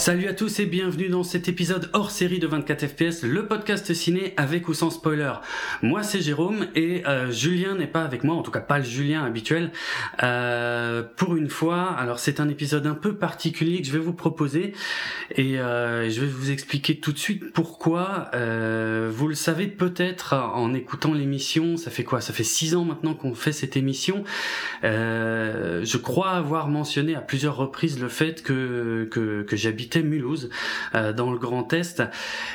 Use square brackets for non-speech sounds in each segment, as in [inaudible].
Salut à tous et bienvenue dans cet épisode hors série de 24 FPS, le podcast ciné avec ou sans spoiler. Moi c'est Jérôme et euh, Julien n'est pas avec moi, en tout cas pas le Julien habituel. Euh, pour une fois, alors c'est un épisode un peu particulier que je vais vous proposer et euh, je vais vous expliquer tout de suite pourquoi. Vous le savez peut-être en écoutant l'émission, ça fait quoi? Ça fait six ans maintenant qu'on fait cette émission. Je crois avoir mentionné à plusieurs reprises le fait que, que j'habite Mulhouse, euh, dans le Grand Est,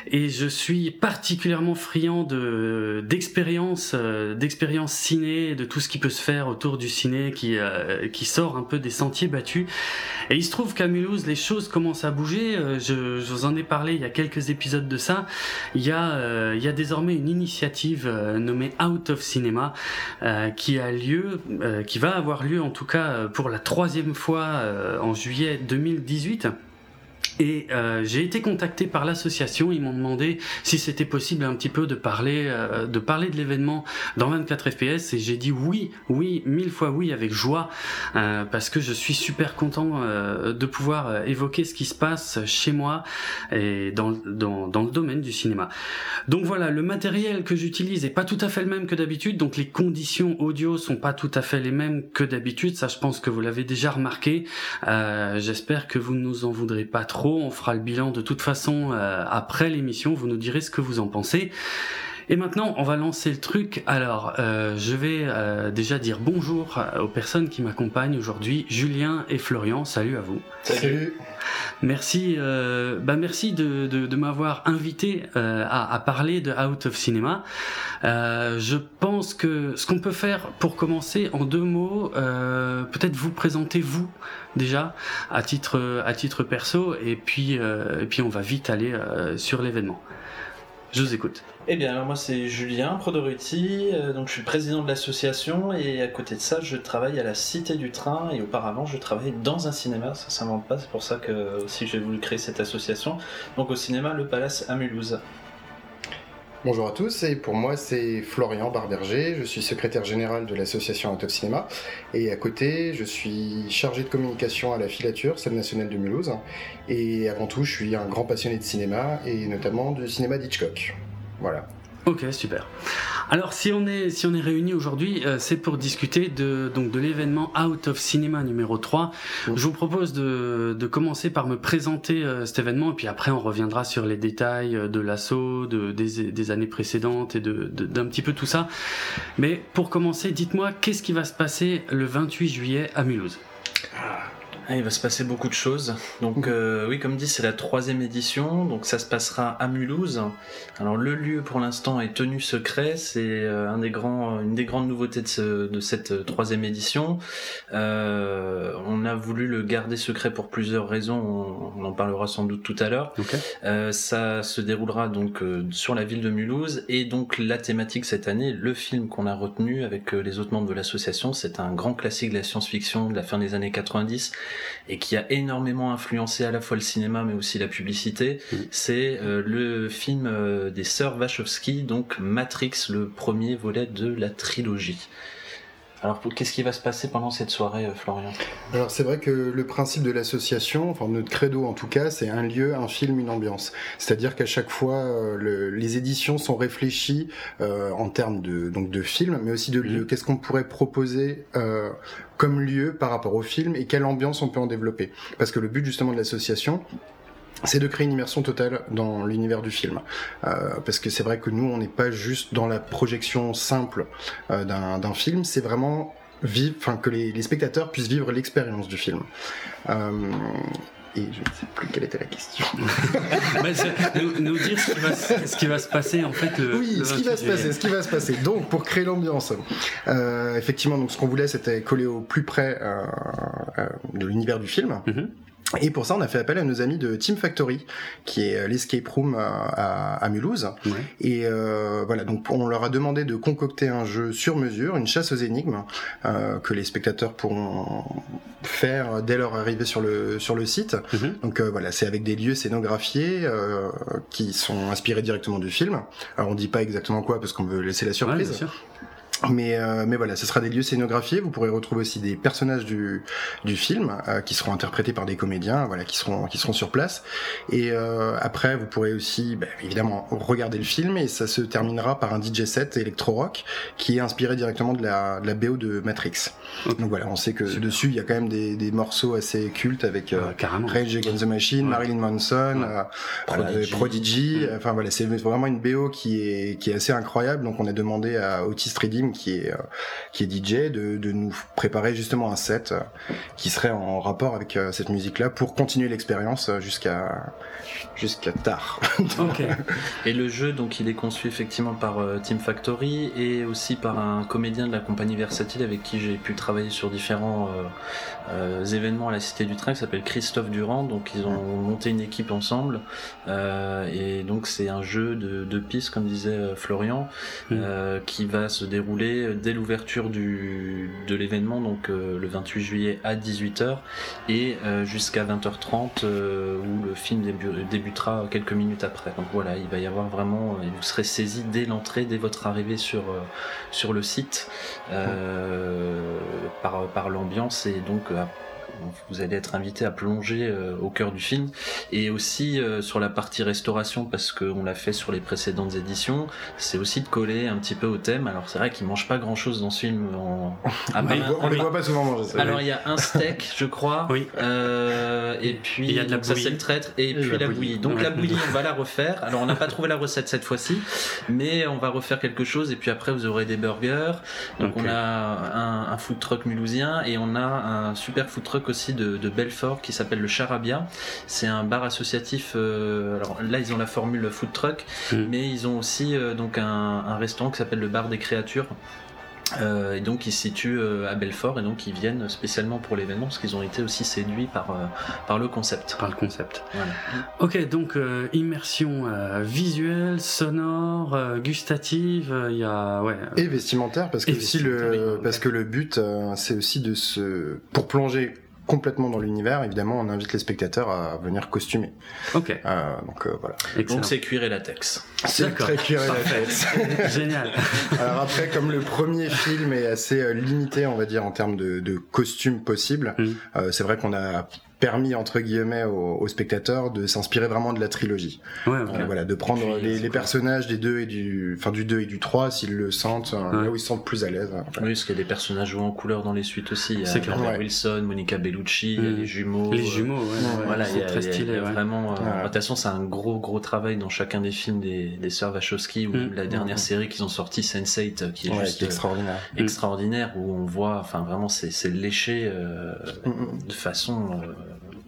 et je suis particulièrement friand de d'expérience, euh, d'expérience ciné, de tout ce qui peut se faire autour du ciné, qui euh, qui sort un peu des sentiers battus. Et il se trouve qu'à Mulhouse, les choses commencent à bouger. Je, je, vous en ai parlé il y a quelques épisodes de ça. Il y a il y a désormais une initiative nommée Out of Cinema qui a lieu, qui va avoir lieu en tout cas pour la troisième fois en juillet 2018. Et euh, j'ai été contacté par l'association. Ils m'ont demandé si c'était possible un petit peu de parler, euh, de parler de l'événement dans 24 FPS. Et j'ai dit oui, oui, mille fois oui, avec joie, euh, parce que je suis super content euh, de pouvoir évoquer ce qui se passe chez moi et dans, dans, dans le domaine du cinéma. Donc voilà, le matériel que j'utilise est pas tout à fait le même que d'habitude. Donc les conditions audio sont pas tout à fait les mêmes que d'habitude. Ça, je pense que vous l'avez déjà remarqué. J'espère que vous ne nous en voudrez pas trop on fera le bilan de toute façon euh, après l'émission. Vous nous direz ce que vous en pensez. Et maintenant, on va lancer le truc. Alors, euh, je vais euh, déjà dire bonjour aux personnes qui m'accompagnent aujourd'hui, Julien et Florian. Salut à vous. Salut. Merci, bah merci de, m'avoir invité à, à, parler de Out of Cinema. je pense que ce qu'on peut faire pour commencer en deux mots, peut-être vous présenter vous déjà à titre à titre perso et puis euh, et puis on va vite aller euh, sur l'événement. Je vous écoute. Eh bien, alors moi c'est Julien Prodoruti, euh, donc je suis président de l'association et à côté de ça je travaille à la Cité du Train et auparavant je travaillais dans un cinéma, ça s'invente pas, c'est pour ça que aussi j'ai voulu créer cette association, donc au cinéma Le Palace à Mulhouse. Bonjour à tous, et pour moi c'est Florian Barberger, je suis secrétaire général de l'association Out Cinéma, et à côté je suis chargé de communication à la filature, salle nationale de Mulhouse, et avant tout je suis un grand passionné de cinéma, et notamment du cinéma d'Hitchcock. Voilà. Ok, super. Alors si on est si on est réunis aujourd'hui, euh, c'est pour discuter de donc de l'événement Out of Cinema numéro 3. Je vous propose de, de commencer par me présenter euh, cet événement et puis après on reviendra sur les détails euh, de l'assaut, de des, des, années précédentes et de d'un petit peu tout ça. Mais pour commencer, dites-moi qu'est-ce qui va se passer le 28 juillet à Mulhouse? Ah, il va se passer beaucoup de choses. Donc euh, oui, comme dit, c'est la troisième édition. Donc ça se passera à Mulhouse. Alors le lieu pour l'instant est tenu secret. C'est euh, un des grands, une des grandes nouveautés de, de cette euh, troisième édition. Euh, on a voulu le garder secret pour plusieurs raisons. On, en parlera sans doute tout à l'heure. Okay. Euh, ça se déroulera donc sur la ville de Mulhouse et donc la thématique cette année, le film qu'on a retenu avec les autres membres de l'association, c'est un grand classique de la science-fiction de la fin des années 90 et qui a énormément influencé à la fois le cinéma mais aussi la publicité, mm. c'est euh, le film euh, des sœurs Wachowski, donc Matrix, le premier volet de la trilogie. Alors, qu'est-ce qui va se passer pendant cette soirée, euh, Florian? Alors, c'est vrai que le principe de l'association, enfin notre credo en tout cas, c'est un lieu, un film, une ambiance. C'est-à-dire qu'à chaque fois, le, les éditions sont réfléchies euh, en termes de donc de film, mais aussi de lieu. Mm. Qu'est-ce qu'on pourrait proposer euh, comme lieu par rapport au film et quelle ambiance on peut en développer? Parce que le but justement de l'association, c'est de créer une immersion totale dans l'univers du film. Euh, parce que c'est vrai que nous, on n'est pas juste dans la projection simple euh, d'un film, c'est vraiment vivre, enfin que les, les, spectateurs puissent vivre l'expérience du film. Euh, et je ne sais plus quelle était la question. [laughs] nous, nous, dire ce qui, va, ce qui, va, se passer en fait. Le, oui, le ce qui va se passer, ce qui va se passer. Donc pour créer l'ambiance, euh, effectivement, donc ce qu'on voulait, c'était coller au plus près euh, euh, de l'univers du film. Mm -hmm. Et pour ça, on a fait appel à nos amis de Team Factory, qui est l'escape room à, à Mulhouse. Ouais. Et euh, voilà, donc on leur a demandé de concocter un jeu sur mesure, une chasse aux énigmes, euh, que les spectateurs pourront faire dès leur arrivée sur le sur le site. Mm -hmm. Donc euh, voilà, c'est avec des lieux scénographiés euh, qui sont inspirés directement du film. Alors on dit pas exactement quoi parce qu'on veut laisser la surprise. Ouais, Mais, euh, mais voilà, ce sera des lieux scénographiés. Vous pourrez retrouver aussi des personnages du, du film euh, qui seront interprétés par des comédiens, voilà, qui seront qui seront sur place. Et euh, après, vous pourrez aussi, bah, évidemment, regarder le film et ça se terminera par un DJ set électro rock qui est inspiré directement de la, de la BO de Matrix. Donc voilà, on sait que dessus il y a quand même des, des morceaux assez cultes avec euh, Rage Against the Machine, Marilyn Manson, euh, Prodigy. Prodigy. Enfin voilà, c'est vraiment une BO qui est qui est assez incroyable. Donc on a demandé à Otis Qui est euh, qui est DJ de, de nous préparer justement un set euh, qui serait en rapport avec euh, cette musique là pour continuer l'expérience jusqu'à jusqu'à tard. [laughs] et le jeu donc il est conçu effectivement par Team Factory et aussi par un comédien de la compagnie Versatile avec qui j'ai pu travailler sur différents euh, événements à la Cité du Train qui s'appelle Christophe Durand. Donc ils ont monté une équipe ensemble euh, et donc c'est un jeu de, de pistes comme disait Florian mm. qui va se dérouler dès l'ouverture de l'événement donc le 28 juillet à 18h et jusqu'à 20h30 où le film débutera quelques minutes après. Donc voilà, il va y avoir vraiment, vous serez saisi dès l'entrée, dès votre arrivée sur sur le site par par l'ambiance et donc vous allez être invité à plonger euh, au cœur du film. Et aussi euh, sur la partie restauration parce qu'on l'a fait sur les précédentes éditions c'est aussi de coller un petit peu au thème. Alors c'est vrai qu'il mange pas grand chose dans ce film en... [laughs] on, les voit pas souvent manger alors il y a un steak [laughs] je crois oui. Euh, et puis il y a de la ça c'est le traître et, puis la, bouillie. donc la bouillie on va la refaire. Alors on n'a pas trouvé la recette cette fois-ci mais on va refaire quelque chose et puis après vous aurez des burgers. Donc on a un, un food truck mulhousien et on a un super food truck aussi de, Belfort qui s'appelle le Charabia. C'est un bar associatif. Euh, alors là, ils ont la formule food truck, mm. mais ils ont aussi euh, donc un, un restaurant qui s'appelle le bar des créatures euh, et donc ils se situent euh, à Belfort et donc ils viennent spécialement pour l'événement parce qu'ils ont été aussi séduits par, euh, par le concept. Par le concept. Voilà. Ok, donc immersion visuelle, sonore, gustative, il y a ouais. Et vestimentaire parce que aussi le parce que le but c'est aussi de se pour plonger complètement dans l'univers, évidemment, on invite les spectateurs à venir costumer. Ok. Euh, donc euh, voilà. Donc c'est cuir et latex. C'est très cuir et latex. [laughs] Génial. Alors après, comme le premier film est assez euh, limité, on va dire, en termes de, de costumes possibles, mm. euh, c'est vrai qu'on a permis entre guillemets aux, spectateurs de s'inspirer vraiment de la trilogie. Ouais, voilà, de prendre les, les personnages des deux et du, enfin du 2 et du 3 s'ils le sentent, euh, là où ils se sentent plus à l'aise. Oui, parce qu'il y a des personnages joués en couleur dans les suites aussi. Il y a Wilson, Monica Bellucci, il y a mm. les jumeaux. Les jumeaux, ouais. voilà, il y a, très stylé, vraiment. Euh, de toute façon, c'est un gros gros travail dans chacun des films des, des sœurs Wachowski ou mm. la dernière série qu'ils ont sorti, Sense8, qui est juste extraordinaire, extraordinaire où on voit, enfin vraiment, c'est léché euh, mm, de façon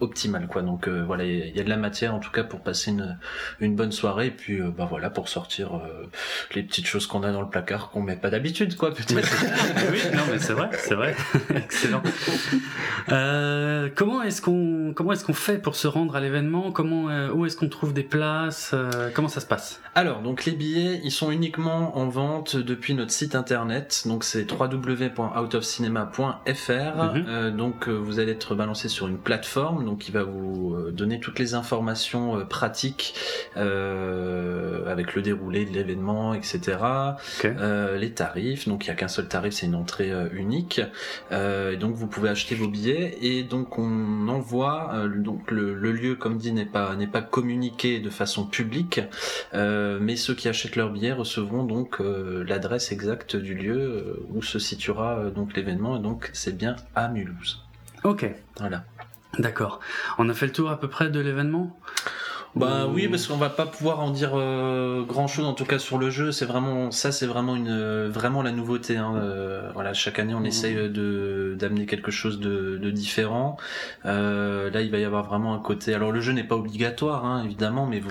optimal quoi. Donc euh, voilà il y, a de la matière en tout cas pour passer une, une bonne soirée. Et puis euh, bah voilà pour sortir euh, les petites choses qu'on a dans le placard qu'on met pas d'habitude quoi peut-être. Oui [laughs] non mais c'est vrai c'est vrai. [laughs] Excellent. Comment est-ce qu'on comment est-ce qu'on fait pour se rendre à l'événement? Comment où est-ce qu'on trouve des places? Comment ça se passe? Alors donc les billets ils sont uniquement en vente depuis notre site internet. Donc c'est www.outofcinema.fr mm-hmm. donc vous allez être balancé sur une plateforme donc il va vous euh, donner toutes les informations euh, pratiques euh, avec le déroulé de l'événement, etc. les tarifs, donc il n'y a qu'un seul tarif, c'est une entrée unique. et donc vous pouvez acheter vos billets et donc on envoie donc le, lieu, comme dit, n'est pas n'est pas communiqué de façon publique, mais ceux qui achètent leurs billets recevront donc l'adresse exacte du lieu où se situera donc l'événement et donc c'est bien à Mulhouse. Ok. Voilà. D'accord. On a fait le tour à peu près de l'événement? Bah oui, parce qu'on va pas pouvoir en dire euh, grand chose en tout cas sur le jeu. C'est vraiment ça, c'est vraiment une vraiment la nouveauté. Hein. Euh, voilà, chaque année on mmh. essaye de d'amener quelque chose de, de différent. Euh, là, il va y avoir vraiment un côté. Alors le jeu n'est pas obligatoire, hein, évidemment, mais vous,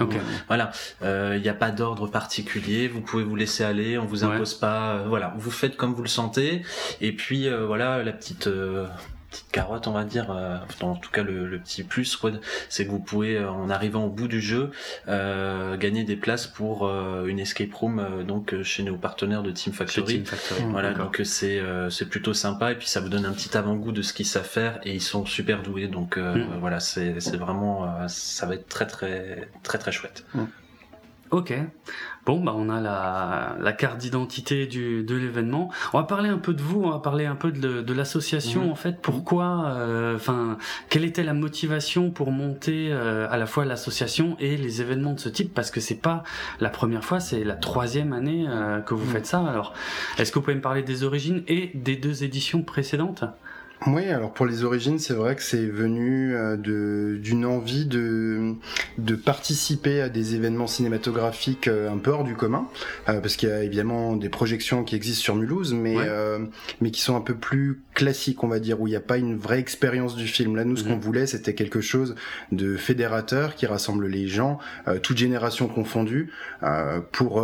voilà, euh, il n'y a pas d'ordre particulier. Vous pouvez vous laisser aller, on vous impose pas. voilà, vous faites comme vous le sentez. Et puis voilà, la petite petite carotte on va dire euh, en tout cas le, petit plus c'est que vous pouvez euh, en arrivant au bout du jeu euh, gagner des places pour une escape room donc chez nos partenaires de Team Factory, voilà donc c'est c'est plutôt sympa et puis ça vous donne un petit avant-goût de ce qu'ils savent faire et ils sont super doués donc mm. voilà c'est c'est vraiment ça va être très très très très chouette mm. Ok. Bon, bah on a la, la carte d'identité du de l'événement. On va parler un peu de vous, on va parler un peu de, de l'association Mhm. en fait. Pourquoi, euh, enfin, quelle était la motivation pour monter euh, à la fois l'association et les événements de ce type? Parce que c'est pas la première fois, c'est la troisième année euh, que vous Mhm. faites ça. Alors, est-ce que vous pouvez me parler des origines et des deux éditions précédentes? Oui, alors pour les origines, c'est vrai que c'est venu euh, d'une envie de de participer à des événements cinématographiques euh, un peu hors du commun, euh, parce qu'il y a évidemment des projections qui existent sur Mulhouse, mais Ouais. euh, mais qui sont un peu plus classiques, on va dire, où il n'y a pas une vraie expérience du film. Là, nous, ce Mhm. qu'on voulait, c'était quelque chose de fédérateur qui rassemble les gens, euh, toutes générations confondues, euh, pour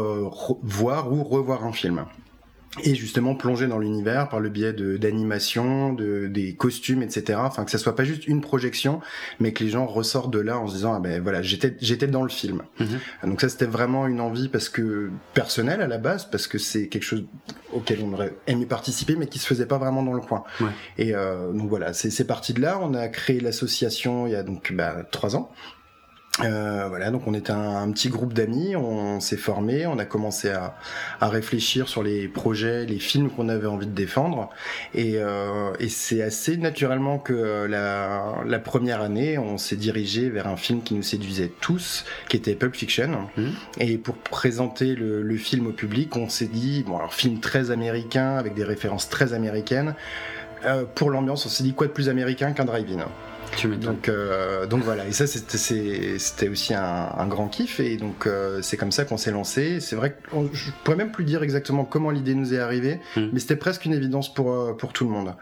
voir ou revoir un film et justement plonger dans l'univers par le biais de d'animation, de des costumes, etc. Enfin que ça soit pas juste une projection, mais que les gens ressortent de là en se disant ah ben voilà j'étais j'étais dans le film. Mhm. Donc ça c'était vraiment une envie parce que personnelle à la base parce que c'est quelque chose auquel on aurait aimé participer mais qui se faisait pas vraiment dans le coin. Ouais. Et euh, donc voilà c'est c'est parti de là. On a créé l'association il y a donc bah, trois ans. Euh, voilà, donc on était un, un petit groupe d'amis, on s'est formé, on a commencé à, à réfléchir sur les projets, les films qu'on avait envie de défendre, et, euh, et c'est assez naturellement que la, la première année, on s'est dirigé vers un film qui nous séduisait tous, qui était Pulp Fiction, Mhm. et pour présenter le, le film au public, on s'est dit, bon alors film très américain, avec des références très américaines, euh, pour l'ambiance, on s'est dit quoi de plus américain qu'un drive-in? Tu donc, euh, donc voilà, et ça c'était aussi un, un grand kiff, et donc euh, c'est comme ça qu'on s'est lancé. C'est vrai que on- je pourrais même plus dire exactement comment l'idée nous est arrivée, Hmm. mais c'était presque une évidence pour euh, pour tout le monde.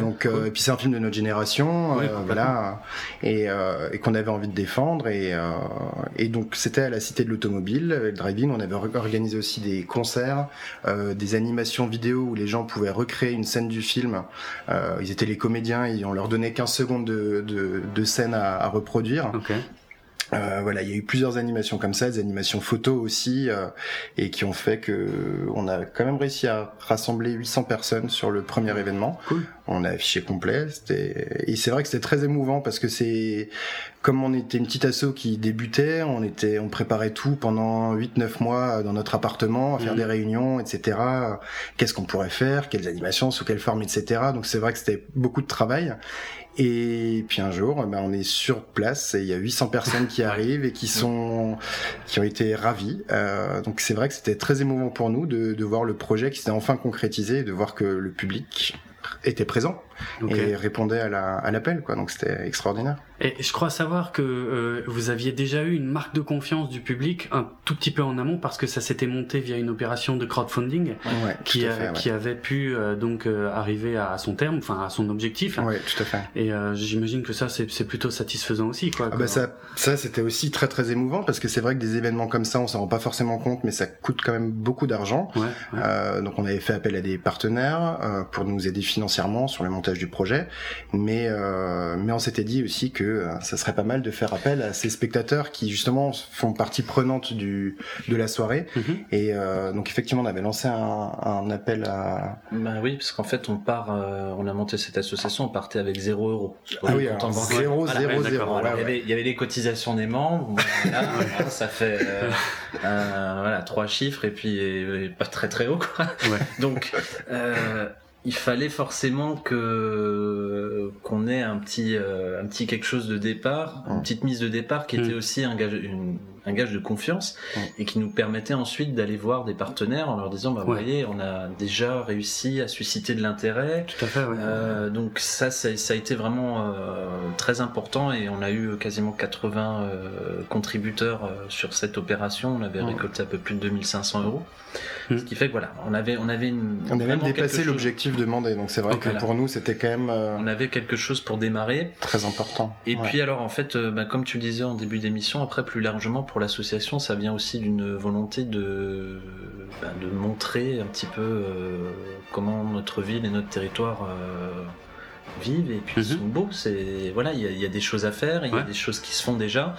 Donc euh, et puis c'est un film de notre génération, euh, voilà, et, euh, et qu'on avait envie de défendre, et euh, et donc c'était à la Cité de l'Automobile, le Driving, on avait or- organisé aussi des concerts, euh, des animations vidéo où les gens pouvaient recréer une scène du film. Euh, ils étaient les comédiens et on leur donnait 15 secondes de, de, de scène à, à reproduire. Euh, voilà, il y a eu plusieurs animations comme ça, des animations photos aussi, euh, et qui ont fait que on a quand même réussi à rassembler 800 personnes sur le premier événement. Cool. On a affiché complet, et c'est vrai que c'était très émouvant parce que c'est comme on était une petite asso qui débutait, on était on préparait tout pendant 8-9 mois dans notre appartement, à faire Mhm. des réunions, etc. Qu'est-ce qu'on pourrait faire, quelles animations, sous quelle forme, etc. Donc c'est vrai que c'était beaucoup de travail. Et puis un jour, ben, on est sur place et il y a 800 personnes qui [laughs] arrivent et qui sont, qui ont été ravis. Euh, donc c'est vrai que c'était très émouvant pour nous de, de voir le projet qui s'était enfin concrétisé et de voir que le public était présent Ok. et répondait à la- à l'appel, quoi. Donc c'était extraordinaire. Et je crois savoir que euh, vous aviez déjà eu une marque de confiance du public un tout petit peu en amont parce que ça s'était monté via une opération de crowdfunding Ouais, qui, tout à a- fait. ouais. qui avait pu euh, donc euh, arriver à son terme, enfin à son objectif. Ouais, tout à fait. Et j'imagine que ça c'est plutôt satisfaisant aussi quoi. Ah bah ça, ça c'était aussi très très émouvant parce que c'est vrai que des événements comme ça, on s'en rend pas forcément compte, mais ça coûte quand même beaucoup d'argent. Ouais, donc on avait fait appel à des partenaires pour nous aider financièrement sur le du projet, mais euh, mais on s'était dit aussi que euh, ça serait pas mal de faire appel à ces spectateurs qui justement font partie prenante du de la soirée. Mhm. Et euh, donc effectivement on avait lancé un, un appel à Ben oui, parce qu'en fait, on part, euh, on a monté cette association, on partait avec 0 euros. ah oui alors banque. zéro Voilà. zéro ouais, zéro. d'accord. Alors, ouais, il, y ouais. avait, il y avait les cotisations des membres, [laughs] voilà, voilà, ça fait euh, euh, voilà trois chiffres et puis et pas très très haut quoi. Ouais. [laughs] Donc euh, il fallait forcément que qu'on ait un petit euh, un petit quelque chose de départ, une petite mise de départ qui était Mm. aussi un gage une- un gage de confiance et qui nous permettait ensuite d'aller voir des partenaires en leur disant bah vous voyez on a déjà réussi à susciter de l'intérêt Tout à fait. Ouais. euh, donc ça, ça, ça a été vraiment euh, très important et on a eu quasiment 80 euh, contributeurs euh, sur cette opération. On avait Ouais. récolté un peu plus de 2500 euros. Mhm. Ce qui fait que voilà, on avait, on avait une, On a même dépassé chose- l'objectif demandé, donc c'est vrai que voilà. pour nous c'était quand même euh, On avait quelque chose pour démarrer. très important. Et Ouais. puis alors en fait, euh, bah, comme tu le disais en début d'émission, après plus largement pour l'association, ça vient aussi d'une volonté de, bah, de montrer un petit peu euh, comment notre ville et notre territoire euh, vivent et puis Mhm. sont beaux. C'est voilà, il y, a- il y a des choses à faire, il y a des choses qui se font déjà.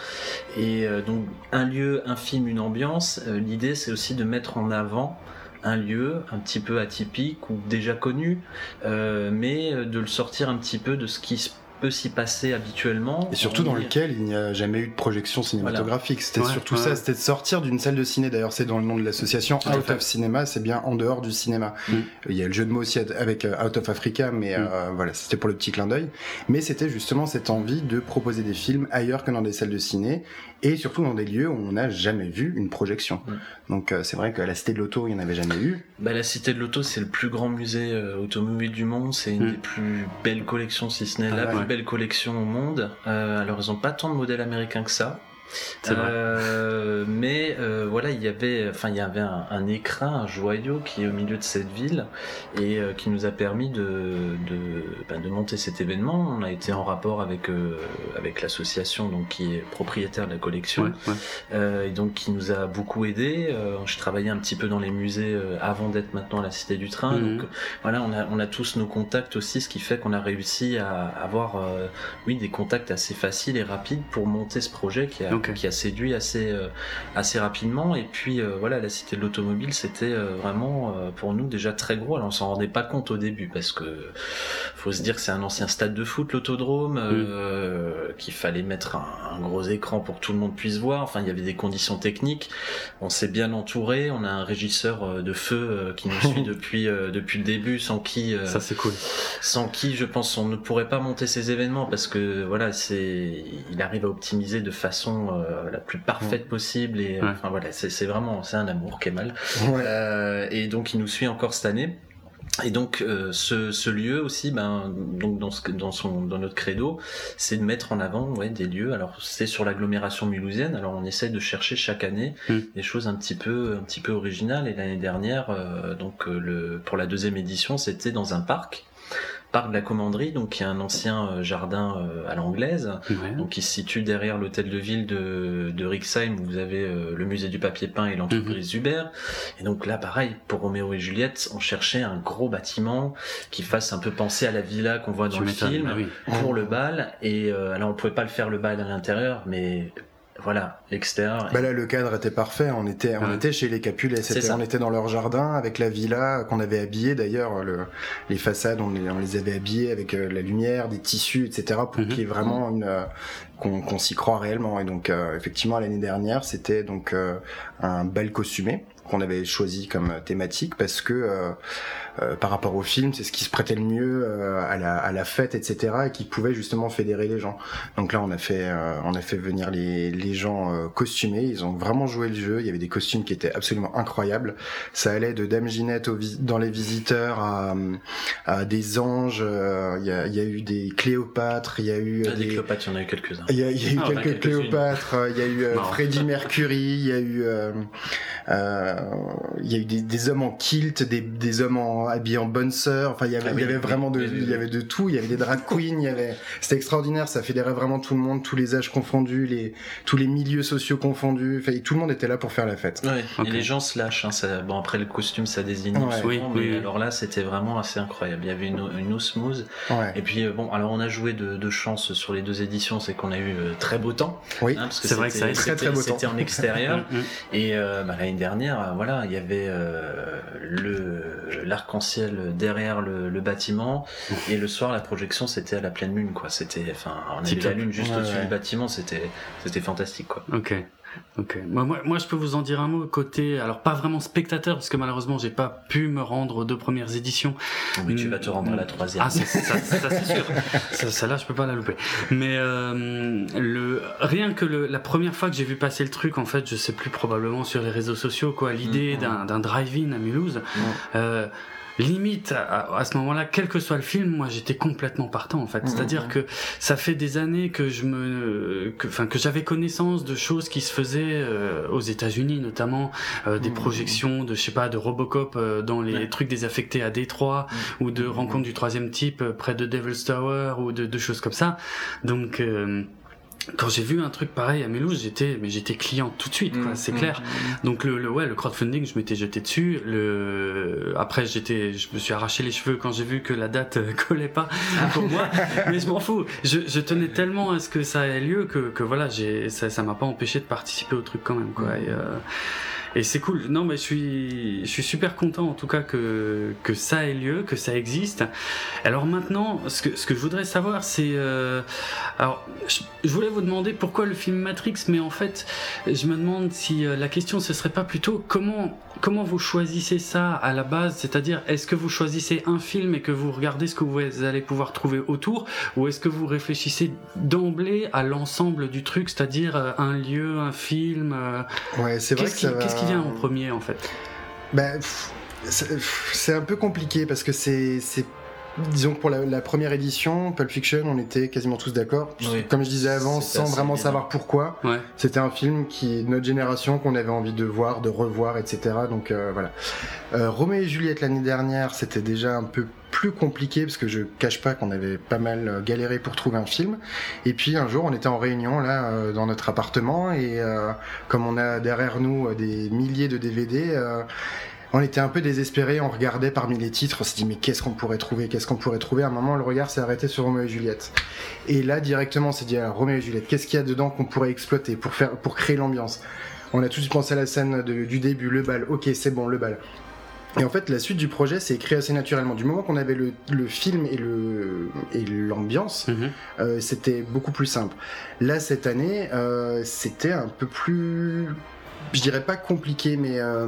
Et euh, donc un lieu, un film, une ambiance. L'idée c'est aussi de mettre en avant un lieu un petit peu atypique ou déjà connu, mais de le sortir un petit peu de ce qui se peut s'y passer habituellement. Et surtout dans lequel il n'y a jamais eu de projection cinématographique. C'était Ouais, surtout ouais. ça, c'était de sortir d'une salle de ciné. D'ailleurs, c'est dans le nom de l'association Out of Cinema, c'est bien en dehors du cinéma. Mm. Il y a le jeu de mots aussi avec euh, Out of Africa, mais Mm. euh, voilà, c'était pour le petit clin d'œil. Mais c'était justement cette envie de proposer des films ailleurs que dans des salles de ciné et surtout dans des lieux où on n'a jamais vu une projection. Mm. Donc euh, c'est vrai qu'à la Cité de l'Auto, il n'y en avait jamais eu. Bah, la Cité de l'Auto, c'est le plus grand musée euh, automobile du monde. C'est une des plus belles collections, si ce n'est Ah la ouais. plus collection au monde. Euh, alors, ils ont pas tant de modèles américains que ça. Euh, mais euh, voilà, il y avait, enfin, il y avait un, un écrin, un joyau qui est au milieu de cette ville et euh, qui nous a permis de de, ben, de monter cet événement. On a été en rapport avec euh, avec l'association donc qui est propriétaire de la collection Ouais, ouais. euh, et donc qui nous a beaucoup aidé. Euh, je travaillais un petit peu dans les musées euh, avant d'être maintenant à la Cité du Train. Mhm. Donc voilà, on a, on a tous nos contacts aussi, ce qui fait qu'on a réussi à avoir euh, oui, des contacts assez faciles et rapides pour monter ce projet qui a, Qui a séduit assez, euh, assez rapidement. Et puis euh, voilà, la Cité de l'Automobile, c'était euh, vraiment euh, pour nous déjà très gros. Alors on s'en rendait pas compte au début parce que faut se dire que c'est un ancien stade de foot, l'autodrome, euh, qu'il fallait mettre un, un gros écran pour que tout le monde puisse voir. Enfin, il y avait des conditions techniques. On s'est bien entouré. On a un régisseur de feu qui nous suit [laughs] depuis euh, depuis le début, sans qui euh, Ça c'est cool. sans qui je pense on ne pourrait pas monter ces événements parce que voilà c'est il arrive à optimiser de façon euh, la plus parfaite possible et Ouais. enfin voilà c'est vraiment c'est un amour Kemal Ouais. euh, et donc il nous suit encore cette année et donc euh, ce, ce lieu aussi, ben donc dans, ce, dans son dans notre credo, c'est de mettre en avant ouais, des lieux. Alors c'est sur l'agglomération mulhousienne. Alors on essaie de chercher chaque année Mm. des choses un petit peu un petit peu originales. Et l'année dernière, euh, donc euh, le pour la deuxième édition, c'était dans un parc, parc de la Commanderie, donc qui est un ancien euh, jardin euh, à l'anglaise. Ouais. Donc qui se situe derrière l'hôtel de ville de, de Rixheim où vous avez euh, le musée du papier peint et l'entreprise Uber. Et donc là pareil pour Roméo et Juliette, on cherchait un gros bâtiment qui fasse un peu penser à la villa qu'on voit dans Tu le film Ah oui. pour le bal. Et euh, alors on pouvait pas le faire le bal à l'intérieur, mais voilà l'extérieur. Bah là, le cadre était parfait. On était, on Ouais. était chez les C'était, ça. on était dans leur jardin avec la villa qu'on avait habillée. D'ailleurs, le, les façades, on les, on les avait habillées avec euh, la lumière, des tissus, etc. pour Mhm. qu'il y ait vraiment une, euh, qu'on, s'y croit réellement. Et donc, euh, effectivement, l'année dernière, c'était donc euh, un bal costumé qu'on avait choisi comme thématique parce que euh, euh, par rapport au film, c'est ce qui se prêtait le mieux euh, à, la, à la fête, etc. et qui pouvait justement fédérer les gens. Donc là, on a fait, euh, on a fait venir les, les gens euh, costumés. Ils ont vraiment joué le jeu. Il y avait des costumes qui étaient absolument incroyables. Ça allait de Dame Ginette au dans les visiteurs à, à des anges. euh, Il y, a, il y a eu des Cléopâtres. Il y a eu euh, Ah, des des, Cléopâtres, il y en a eu quelques-uns. il y a, il y a eu Ah, quelques quelques-unes. Cléopâtres, euh, il y a eu euh, Marrant. Freddie Mercury, il y a eu, euh, euh, il y a eu des, des hommes en kilt, des, des hommes en, habillés en bonne sœur. Enfin, il y avait, Ah il y oui, avait oui, vraiment de, oui, il y avait de tout. Il y avait des drag queens, il y avait, c'était extraordinaire. Ça fédérait vraiment tout le monde, tous les âges confondus, les, tous les milieux sociaux confondus. Enfin, tout le monde était là pour faire la fête. Ouais, Ok. et les gens se lâchent. Hein, ça, bon, après, le costume, ça désigne Ouais. mais oui. alors là, c'était vraiment assez incroyable. Il y avait une, une osmose. Ouais. Et puis, euh, bon, alors on a joué de, de chance sur les deux éditions, c'est qu'on a eu euh, très beau temps. Oui. hein, parce que C'est vrai que c'était- ça a été très, beau temps. C'était en extérieur. [laughs] Mm, mm. Et euh, bah, l'année dernière, voilà, il y avait euh, le l'arc-en-ciel derrière le, le bâtiment, et le soir, la projection, c'était à la pleine lune, quoi. C'était, enfin, on avait la lune juste Ouais, au-dessus ouais. du bâtiment, c'était, c'était fantastique, quoi. Ok. Ok. Moi, moi, moi, je peux vous en dire un mot côté, alors pas vraiment spectateur, parce que malheureusement, j'ai pas pu me rendre aux deux premières éditions. Mais tu Mm. vas te rendre à la troisième. Ah, c'est- ça, ça, c'est sûr. [laughs] Ça, Celle-là, je peux pas la louper. Mais euh, le rien que le, la première fois que j'ai vu passer le truc, en fait, je sais plus probablement sur les réseaux sociaux, quoi. L'idée Mhm. d'un, d'un drive-in à Mulhouse. euh, Limite, à, à ce moment-là, quel que soit le film, moi j'étais complètement partant en fait. Mhm. C'est-à-dire que ça fait des années que je me, que, enfin que j'avais connaissance de choses qui se faisaient euh, aux États-Unis notamment, euh, des Mhm. projections de je sais pas de Robocop euh, dans les Ouais. trucs désaffectés à Détroit ou de rencontres du troisième type euh, près de Devil's Tower ou de, de choses comme ça. Donc euh, quand j'ai vu un truc pareil à Mulhouse, j'étais mais j'étais client tout de suite, quoi, Mm, c'est mm, clair. mm. Donc le, le ouais le crowdfunding, je m'étais jeté dessus. Le après j'étais, je me suis arraché les cheveux quand j'ai vu que la date euh, [laughs] collait pas pour moi. [laughs] Mais je m'en fous. Je, je tenais tellement à ce que ça ait lieu que, que voilà, j'ai ça ça m'a pas empêché de participer au truc quand même quoi. Et, euh, et c'est cool. Non, mais je suis, je suis super content en tout cas que, que ça ait lieu, que ça existe. Alors maintenant, ce que, ce que je voudrais savoir, c'est. euh, alors, je, je voulais vous demander pourquoi le film Matrix, mais en fait, je me demande si euh, la question ce serait pas plutôt comment, comment vous choisissez ça à la base, c'est-à-dire est-ce que vous choisissez un film et que vous regardez ce que vous allez pouvoir trouver autour, ou est-ce que vous réfléchissez d'emblée à l'ensemble du truc, c'est-à-dire euh, un lieu, un film euh, Ouais, c'est vrai Qu'est-ce que qui, ça va- qui vient en premier en fait Bah, c'est un peu compliqué parce que c'est. Disons que pour la, la première édition, Pulp Fiction, on était quasiment tous d'accord. Oui. Comme je disais avant, sans vraiment savoir pourquoi. Ouais. C'était un film qui, notre génération, qu'on avait envie de voir, de revoir, etc. Donc euh, voilà. Euh, Roméo et Juliette l'année dernière, c'était déjà un peu plus compliqué parce que je cache pas qu'on avait pas mal euh, galéré pour trouver un film. Et puis un jour, on était en réunion là euh, dans notre appartement et euh, comme on a derrière nous euh, des milliers de DVD. euh, on était un peu désespérés, on regardait parmi les titres, on s'est dit mais qu'est-ce qu'on pourrait trouver, qu'est-ce qu'on pourrait trouver? À un moment, le regard s'est arrêté sur Roméo et Juliette. Et là, directement, on s'est dit alors Roméo et Juliette, qu'est-ce qu'il y a dedans qu'on pourrait exploiter pour faire, pour créer l'ambiance? On a tout de suite pensé à la scène de- du début, le bal. Ok, c'est bon, le bal. Et en fait, la suite du projet s'est écrit assez naturellement. Du moment qu'on avait le, le film et le et l'ambiance, Mhm. euh, c'était beaucoup plus simple. Là, cette année, euh, c'était un peu plus, je dirais pas compliqué, mais euh,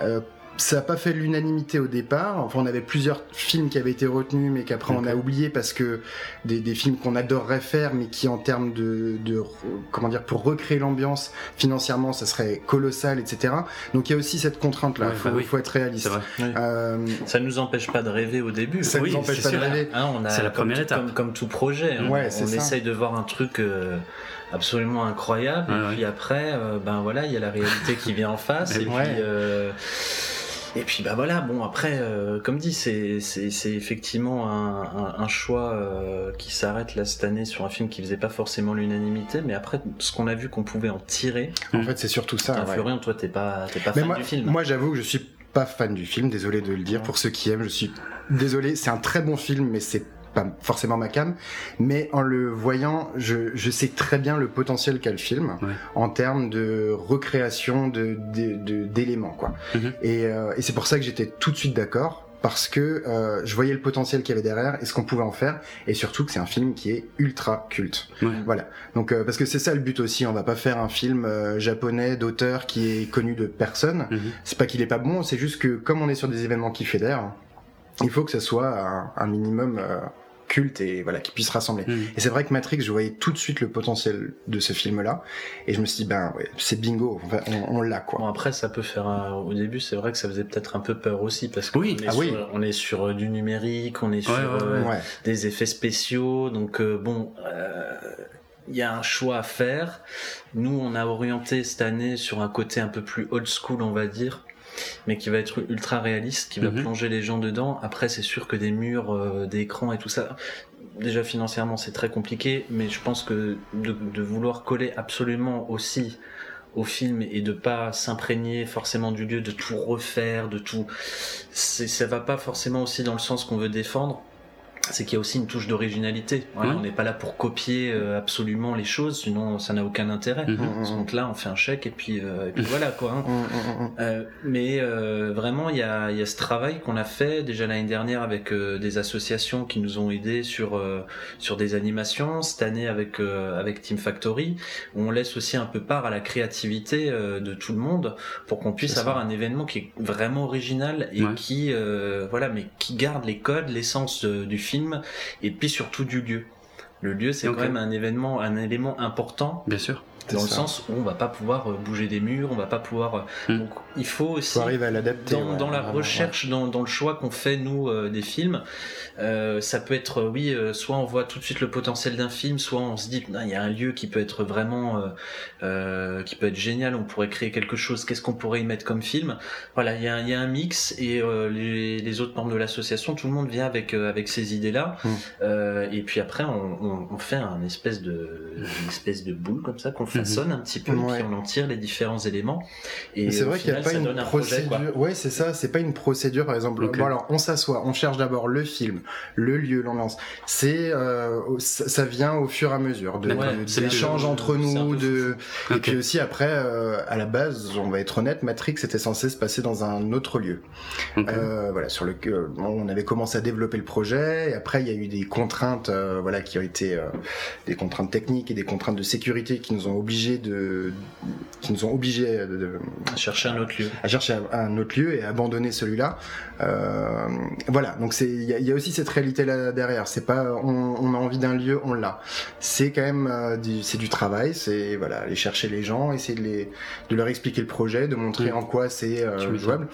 euh, ça n'a pas fait l'unanimité au départ. Enfin, on avait plusieurs films qui avaient été retenus, mais qu'après on a oublié parce que des, des films qu'on adorerait faire, mais qui en termes de, de comment dire, pour recréer l'ambiance financièrement, ça serait colossal, etc. Donc il y a aussi cette contrainte-là. Il Ouais, faut, bah oui. faut être réaliste. C'est vrai. Oui. Euh, Ça nous empêche pas de rêver au début. ça Oui, nous empêche pas de rêver. Hein, on a, C'est la première tout- étape. Comme, comme tout projet, hein. Ouais, on c'est ça. essaye de voir un truc euh, absolument incroyable, et ouais. puis après, euh, ben voilà, il y a la réalité qui vient en [laughs] face, et Ouais. puis. euh, et puis bah voilà, bon après, euh, comme dit, c'est c'est c'est effectivement un, un, un choix euh, qui s'arrête là cette année sur un film qui faisait pas forcément l'unanimité, mais après ce qu'on a vu qu'on pouvait en tirer. En fait, c'est surtout ça. Ouais. Florian, toi t'es pas t'es pas Mais fan moi, du film. moi, j'avoue que je suis pas fan du film, désolé de le dire. Pour ceux qui aiment, je suis désolé. C'est un très bon film, mais c'est pas forcément ma cam. Mais en le voyant, je, je sais très bien le potentiel qu'a le film Ouais. en termes de recréation de d'éléments, quoi. Mhm. Et, euh, et c'est pour ça que j'étais tout de suite d'accord. Parce que euh, je voyais le potentiel qu'il y avait derrière et ce qu'on pouvait en faire, et surtout que c'est un film qui est ultra culte. Ouais. Voilà. Donc euh, parce que c'est ça le but aussi. On va pas faire un film euh, japonais d'auteur qui est connu de personne. Mhm. C'est pas qu'il est pas bon, c'est juste que comme on est sur des événements qui fédèrent, il faut que ça soit un, un minimum euh, culte et voilà qui puisse rassembler. Mhm. Et c'est vrai que Matrix, je voyais tout de suite le potentiel de ce film-là, et je me suis dit ben ouais, c'est bingo, on, on l'a quoi. Bon après ça peut faire un... au début c'est vrai que ça faisait peut-être un peu peur aussi parce qu'on Oui. est, Ah sur, oui. on est sur euh, du numérique, on est sur ouais, euh, Ouais. des effets spéciaux donc euh, bon euh, il y a un choix à faire. Nous on a orienté cette année sur un côté un peu plus old school on va dire mais qui va être ultra réaliste, qui va Mhm. plonger les gens dedans. Après c'est sûr que des murs, euh, des écrans et tout ça déjà financièrement c'est très compliqué mais je pense que de, de vouloir coller absolument aussi au film et de pas s'imprégner forcément du lieu, de tout refaire, de tout. Ça va pas forcément aussi dans le sens qu'on veut défendre. C'est qu'il y a aussi une touche d'originalité. Voilà, Ouais. On n'est pas là pour copier euh, absolument les choses, sinon ça n'a aucun intérêt. Donc là, on fait un chèque et puis, euh, et puis voilà quoi. hein. Mm. Euh, mais euh, vraiment, il y a, il y a ce travail qu'on a fait déjà l'année dernière avec euh, des associations qui nous ont aidés sur euh, sur des animations. Cette année avec euh, avec Team Factory, où on laisse aussi un peu part à la créativité euh, de tout le monde pour qu'on puisse avoir un événement qui est vraiment original et Ouais. qui euh, voilà, mais qui garde les codes, l'essence du film et puis surtout du lieu. Le lieu, c'est quand même un événement, un élément important Bien sûr. Dans le sens où on va pas pouvoir euh, bouger des murs, on va pas pouvoir. euh, Mm. Donc il faut aussi Faut arriver à l'adapter. dans, ouais, dans la vraiment, recherche, dans, dans le choix qu'on fait nous euh, des films, euh, ça peut être euh, oui, euh, soit on voit tout de suite le potentiel d'un film, soit on se dit il y a un lieu qui peut être vraiment, euh, euh, qui peut être génial, on pourrait créer quelque chose. Qu'est-ce qu'on pourrait y mettre comme film Voilà, il y a, un- il y a un mix et euh, les, les autres membres de l'association, tout le monde vient avec euh, avec ces idées-là, Mm. Euh, et puis après on, on, on fait un espèce de une espèce de boule comme ça qu'on façonne un petit peu, Ouais. puis on en tire les différents éléments. Et c'est vrai qu'il n'y a pas une un projet, procédure. ouais, c'est ça. C'est pas une procédure, par exemple. Bon, alors, on s'assoit, on cherche d'abord le film, le lieu, l'ambiance. C'est, euh, ça, vient au fur et à mesure de, Ouais, de- le- entre un nous, peu de, et puis aussi après, euh, à la base, on va être honnête, Matrix était censé se passer dans un autre lieu. Euh, voilà, sur le, euh, on avait commencé à développer le projet, et après il y a eu des contraintes, euh, voilà, qui ont été euh, des contraintes techniques et des contraintes de sécurité qui nous ont obligés de, qui nous ont obligés de, de- Chercher un autre lieu. à chercher un, un autre lieu et à abandonner celui-là. Euh, voilà, donc c'est, il y, a- il y a aussi cette réalité là derrière. C'est pas, on, on a envie d'un lieu, on l'a. C'est quand même, euh, du, c'est du travail. C'est voilà, aller chercher les gens, essayer de les, de leur expliquer le projet, de montrer Mm. en quoi c'est euh, jouable.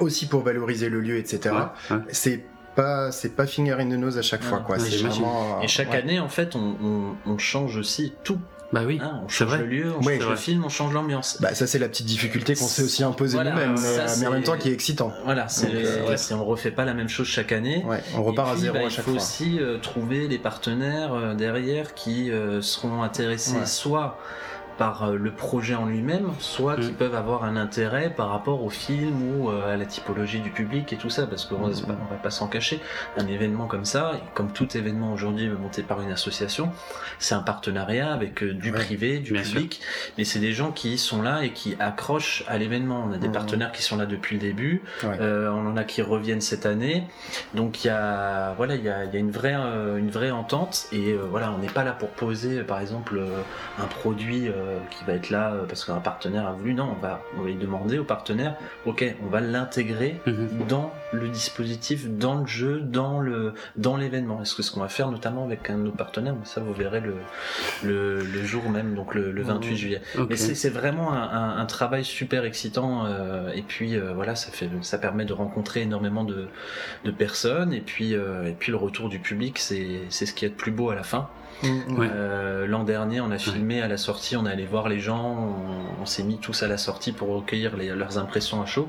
Aussi pour valoriser le lieu, etc. Ouais, ouais. C'est pas, c'est pas finger in the nose à chaque fois, quoi. ouais, vraiment. euh, Et chaque ouais. année, en fait, on, on, on change aussi tout. Bah oui, hein. on change vrai. le lieu, on change le vrai. film, on change l'ambiance. Bah ça c'est la petite difficulté qu'on s'est aussi imposée Voilà, nous-mêmes, ça, mais, mais en même temps qui est excitant. Voilà, c'est euh, ouais, on refait pas la même chose chaque année. Ouais, on repart à zéro bah, à il chaque faut fois. aussi euh, trouver les partenaires euh, derrière qui euh, seront intéressés Ouais. soit par euh, le projet en lui-même, soit qui peuvent avoir un intérêt par rapport au film ou euh, à la typologie du public et tout ça, parce qu'on va, Mm. on va pas s'en cacher. Un événement comme ça, comme tout événement aujourd'hui monté par une association, c'est un partenariat avec euh, du Ouais, privé, du bien public, mais c'est des gens qui sont là et qui accrochent à l'événement. On a des Mm. partenaires qui sont là depuis le début, Ouais. euh, on en a qui reviennent cette année. Donc il y a voilà, il y a, il y a une vraie euh, une vraie entente et euh, voilà, on n'est pas là pour poser par exemple un produit euh, qui va être là euh, parce qu'un partenaire a voulu. Non, on va on va lui demander au partenaire, ok, on va l'intégrer Mhm. dans le dispositif, dans le jeu, dans le dans l'événement. Est-ce que ce qu'on va faire notamment avec un de nos partenaires, mais ça vous verrez le le, le jour même, donc le, le 28 Mhm. juillet. Ok. Mais c'est vraiment un, un- un travail super excitant euh, et puis euh, voilà ça fait ça permet de rencontrer énormément de, de personnes et puis et puis le retour du public c'est ce qui est de plus beau à la fin. Mm, mm. Ouais. Euh, L'an dernier on a filmé à la sortie on est allé voir les gens on, on s'est mis tous à la sortie pour recueillir les- leurs impressions à chaud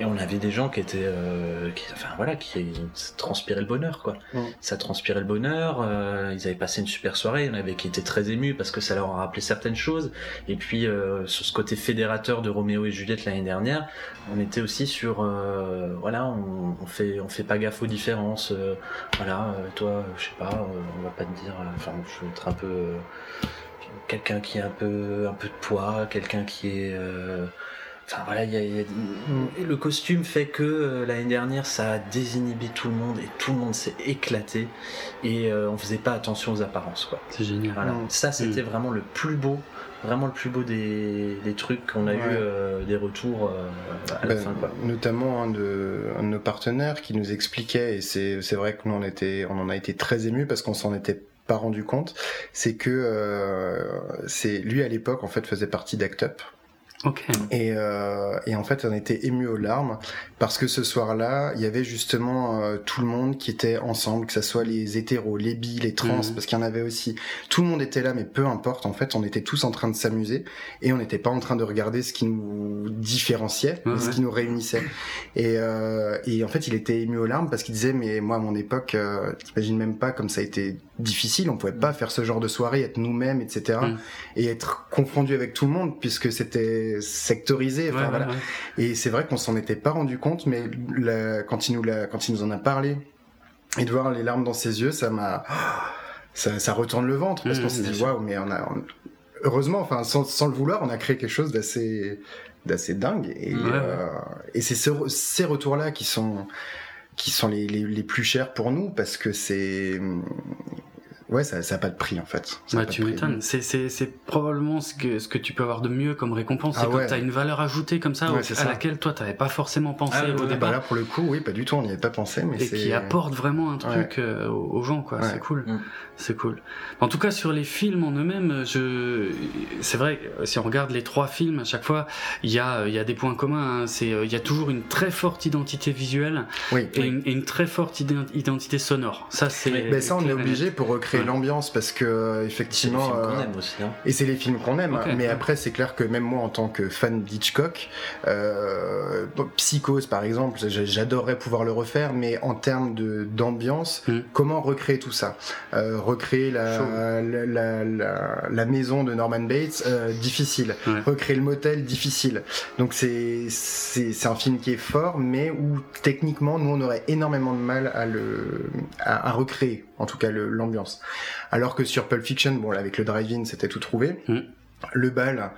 et on avait des gens qui étaient euh, qui, enfin voilà qui ça transpiraient le bonheur quoi Mm. ça transpirait le bonheur euh, ils avaient passé une super soirée il y en avait qui étaient très émus parce que ça leur a rappelé certaines choses et puis euh, sur ce côté fédérateur de Roméo et Juliette l'année dernière, on était aussi sur euh, voilà, on, on fait on fait pas gaffe aux différences. euh, voilà, euh, toi, je sais pas, euh, on va pas te dire. euh, Je veux être un peu euh, quelqu'un qui est un peu un peu de poids, quelqu'un qui est euh, Enfin voilà, il y a, y a- et le costume fait que euh, l'année dernière ça a désinhibé tout le monde et tout le monde s'est éclaté et euh, on faisait pas attention aux apparences quoi. C'est génial. Voilà. Mm. Ça, c'était Mm. vraiment le plus beau, vraiment le plus beau des, des trucs qu'on a Ouais. eu euh, des retours euh, à la Ben, fin. Quoi. notamment un de, un de nos partenaires qui nous expliquait, et c'est c'est vrai que nous on, était, on en a été très émus parce qu'on s'en était pas rendu compte, c'est que euh, c'est lui à l'époque en fait faisait partie d'Act Up Ok. et, euh, et en fait on était ému aux larmes parce que ce soir-là il y avait justement euh, tout le monde qui était ensemble, que ça soit les hétéros, les bi, les trans, Mhm. parce qu'il y en avait aussi. Tout le monde était là, mais peu importe. En fait, on était tous en train de s'amuser et on n'était pas en train de regarder ce qui nous différenciait, mais ce qui nous réunissait. Et, euh, et en fait, il était ému aux larmes parce qu'il disait, mais moi à mon époque, euh, t'imagines même pas comme ça a été difficile. On pouvait pas faire ce genre de soirée, être nous-mêmes, etc. Mhm. Et être confondu avec tout le monde puisque c'était sectorisé. Enfin, Ouais, voilà. ouais, ouais. Et c'est vrai qu'on s'en était pas rendu compte, mais la- quand, il nous l'a- quand il nous en a parlé et de voir les larmes dans ses yeux, ça m'a, ça, ça retourne le ventre parce Mmh, qu'on s'est dit waouh, mais on a, on- heureusement, enfin sans, sans le vouloir, on a créé quelque chose d'assez, d'assez dingue. Et, euh, et c'est ce- ces retours-là qui sont, qui sont les, les, plus chers pour nous parce que c'est, ouais, ça, ça a pas de prix en fait. Ça Bah, pas tu de prix. m'étonnes. C'est, c'est, c'est probablement ce que, ce que tu peux avoir de mieux comme récompense. Ah c'est quand ouais. t'as une valeur ajoutée comme ça, Ouais, à ça. laquelle toi t'avais pas forcément pensé Ah ouais, au ouais, départ. Bah là pour le coup, oui, pas du tout, on n'y avait pas pensé, mais et qui apporte vraiment un truc euh, aux gens, quoi. Ouais. C'est cool. Mm. C'est cool. En tout cas, sur les films en eux-mêmes, je, c'est vrai, si on regarde les trois films, à chaque fois, il y a, il y a des points communs. hein. C'est, euh, il y a toujours une très forte identité visuelle Oui. et, une, et une très forte ident- identité sonore. Ça, c'est. Mais ça, on est obligé pour recréer l'ambiance parce que effectivement. C'est les films qu'on aime aussi. Hein. Et c'est les films qu'on aime. Mais après, c'est clair que même moi, en tant que fan d'Hitchcock, euh, Psychose par exemple, j'adorerais pouvoir le refaire, mais en termes de d'ambiance, Mm. comment recréer tout ça? Euh, Recréer la, la, la, la- la maison de Norman Bates, euh, difficile. Ouais. Recréer le motel, difficile. Donc c'est c'est c'est un film qui est fort, mais où techniquement, nous, on aurait énormément de mal à le à, à recréer, en tout cas l'ambiance. Alors que sur Pulp Fiction, bon, là, avec le drive-in, c'était tout trouvé. Mm. Le bal,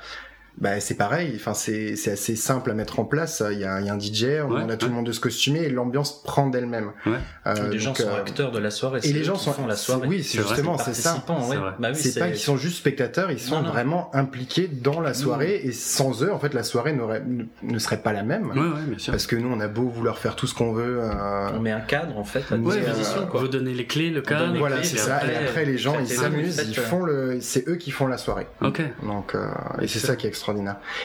bah, c'est pareil. Enfin, c'est c'est assez simple à mettre en place. Il y a, il y a un DJ, on Ouais, a tout le monde de se costumer et l'ambiance prend d'elle-même. Ouais. Euh, les gens sont euh, acteurs de la soirée. et c'est les eux gens qui sont font la soirée. Oui, c'est justement c'est ça. Participants, C'est. Bah oui, c'est pas qu'ils sont juste spectateurs, ils sont Non, non. vraiment impliqués dans la soirée et sans eux, en fait, la soirée n'aurait- ne, serait pas la même. Ouais, ouais, bien sûr. Parce que nous, on a beau vouloir faire tout ce qu'on veut. euh, On met un cadre en fait à Ouais, disposition. euh. Vous donnez les clés, le cadre. les voilà, c'est et ça. après, et après, les gens, ils s'amusent, ils euh, font le, c'est eux qui font la soirée. Ok. Donc, euh, et c'est ça qui est extraordinaire.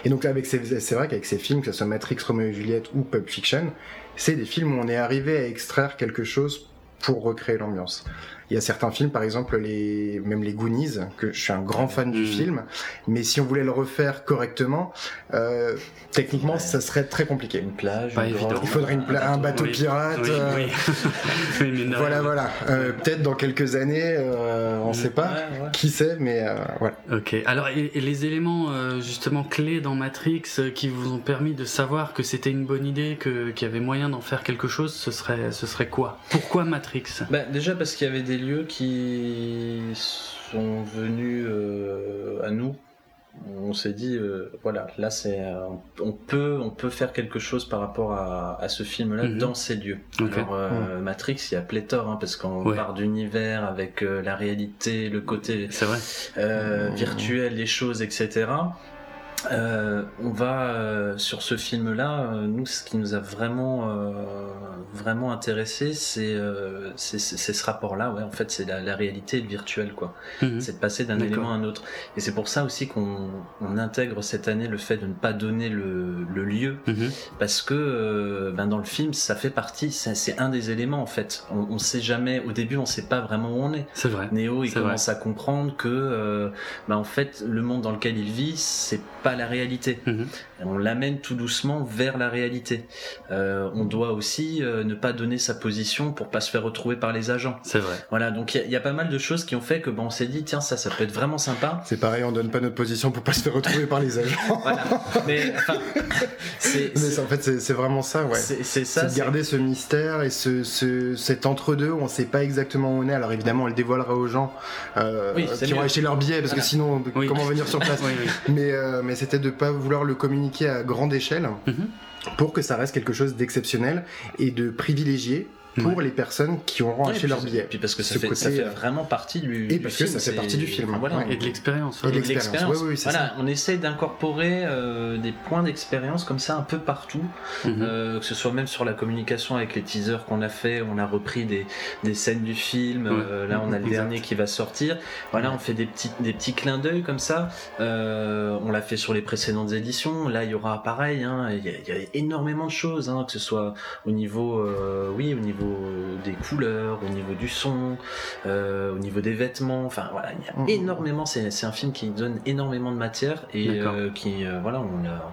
Et donc, avec ces, c'est vrai qu'avec ces films, que ce soit Matrix, Romeo et Juliette ou Pulp Fiction, c'est des films où on est arrivé à extraire quelque chose pour recréer l'ambiance. Il y a certains films, par exemple, les, même les Goonies, que je suis un grand fan du Mhm. film, mais si on voulait le refaire correctement, euh, techniquement, Ouais. ça serait très compliqué. Une plage, Pas une Il faudrait une pla- un bateau Oui, pirate. Oui, euh, [laughs] oui. Mais non. Voilà, voilà. Euh, Peut-être dans quelques années, euh, on Mhm. sait pas. Ouais, ouais. Qui sait, mais euh, voilà. Ok. Alors, et, et les éléments euh, justement clés dans Matrix euh, qui vous ont permis de savoir que c'était une bonne idée, que qu'il y avait moyen d'en faire quelque chose, ce serait, ce serait quoi? Pourquoi Matrix? Bah, déjà parce qu'il y avait des lieux qui sont venus euh, à nous. On s'est dit, euh, voilà, là c'est, euh, on peut, on peut faire quelque chose par rapport à, à ce film-là Mhm. dans ces lieux. Ok. Alors Matrix, il y a pléthore, hein, parce qu'on Ouais. part d'univers avec la réalité, le côté vrai. virtuel, les choses, etc. Euh, on va euh, sur ce film-là. euh, nous, ce qui nous a vraiment, euh, vraiment intéressé, c'est euh, c'est ce rapport-là. Ouais, en fait, c'est la, la réalité et le virtuel, quoi. Mhm. C'est de passer d'un élément à un autre. Et c'est pour ça aussi qu'on on intègre cette année le fait de ne pas donner le, le lieu, Mhm. parce que euh, ben dans le film, ça fait partie. C'est un des éléments en fait. On, on sait jamais. Au début, on sait pas vraiment où on est. C'est vrai. Néo, il commence à comprendre que, bah, en fait, le monde dans lequel il vit, c'est pas la réalité. Mhm. On l'amène tout doucement vers la réalité. Euh, on doit aussi euh, ne pas donner sa position pour pas se faire retrouver par les agents. C'est vrai. Voilà, donc il y, a- il y a pas mal de choses qui ont fait que, bon, on s'est dit, tiens, ça, ça peut être vraiment sympa. C'est pareil, on donne pas notre position pour pas se faire retrouver par les agents. [laughs] Voilà, mais enfin, c'est Mais c'est- en fait, c'est c'est vraiment ça, ouais. c'est- c'est C'est ça. de c'est- garder ce mystère et ce, ce, cet entre-deux où on sait pas exactement où on est. Alors évidemment, on le dévoilera aux gens euh, Oui, qui vont mieux. acheter leur billet parce Voilà. que sinon, Oui. comment venir sur place [laughs] Oui, oui. Mais, euh, mais c'était de pas vouloir le communiquer à grande échelle Mhm. pour que ça reste quelque chose d'exceptionnel et de privilégié pour les personnes qui auront acheté leur billet. Puis parce que ça fait, ça côté, fait euh, vraiment partie du. et du parce que film, ça fait partie du film, enfin, voilà. ouais. Et de l'expérience. Et ouais. de l'expérience. Oui, oui, c'est voilà, on essaie d'incorporer euh, des points d'expérience comme ça un peu partout, Mhm. euh, que ce soit même sur la communication avec les teasers qu'on a fait, on a repris des, des scènes du film, Ouais. euh, là on a le Exact. dernier qui va sortir, voilà, on fait des petits, des petits clins d'œil comme ça, euh, on l'a fait sur les précédentes éditions, là il y aura pareil, hein, il y, a, il y a énormément de choses, hein, que ce soit au niveau, euh, oui, au niveau des couleurs, au niveau du son, euh, au niveau des vêtements, enfin voilà, il y a Mhm. énormément, c'est c'est un film qui donne énormément de matière et euh, qui, euh, voilà, on l'a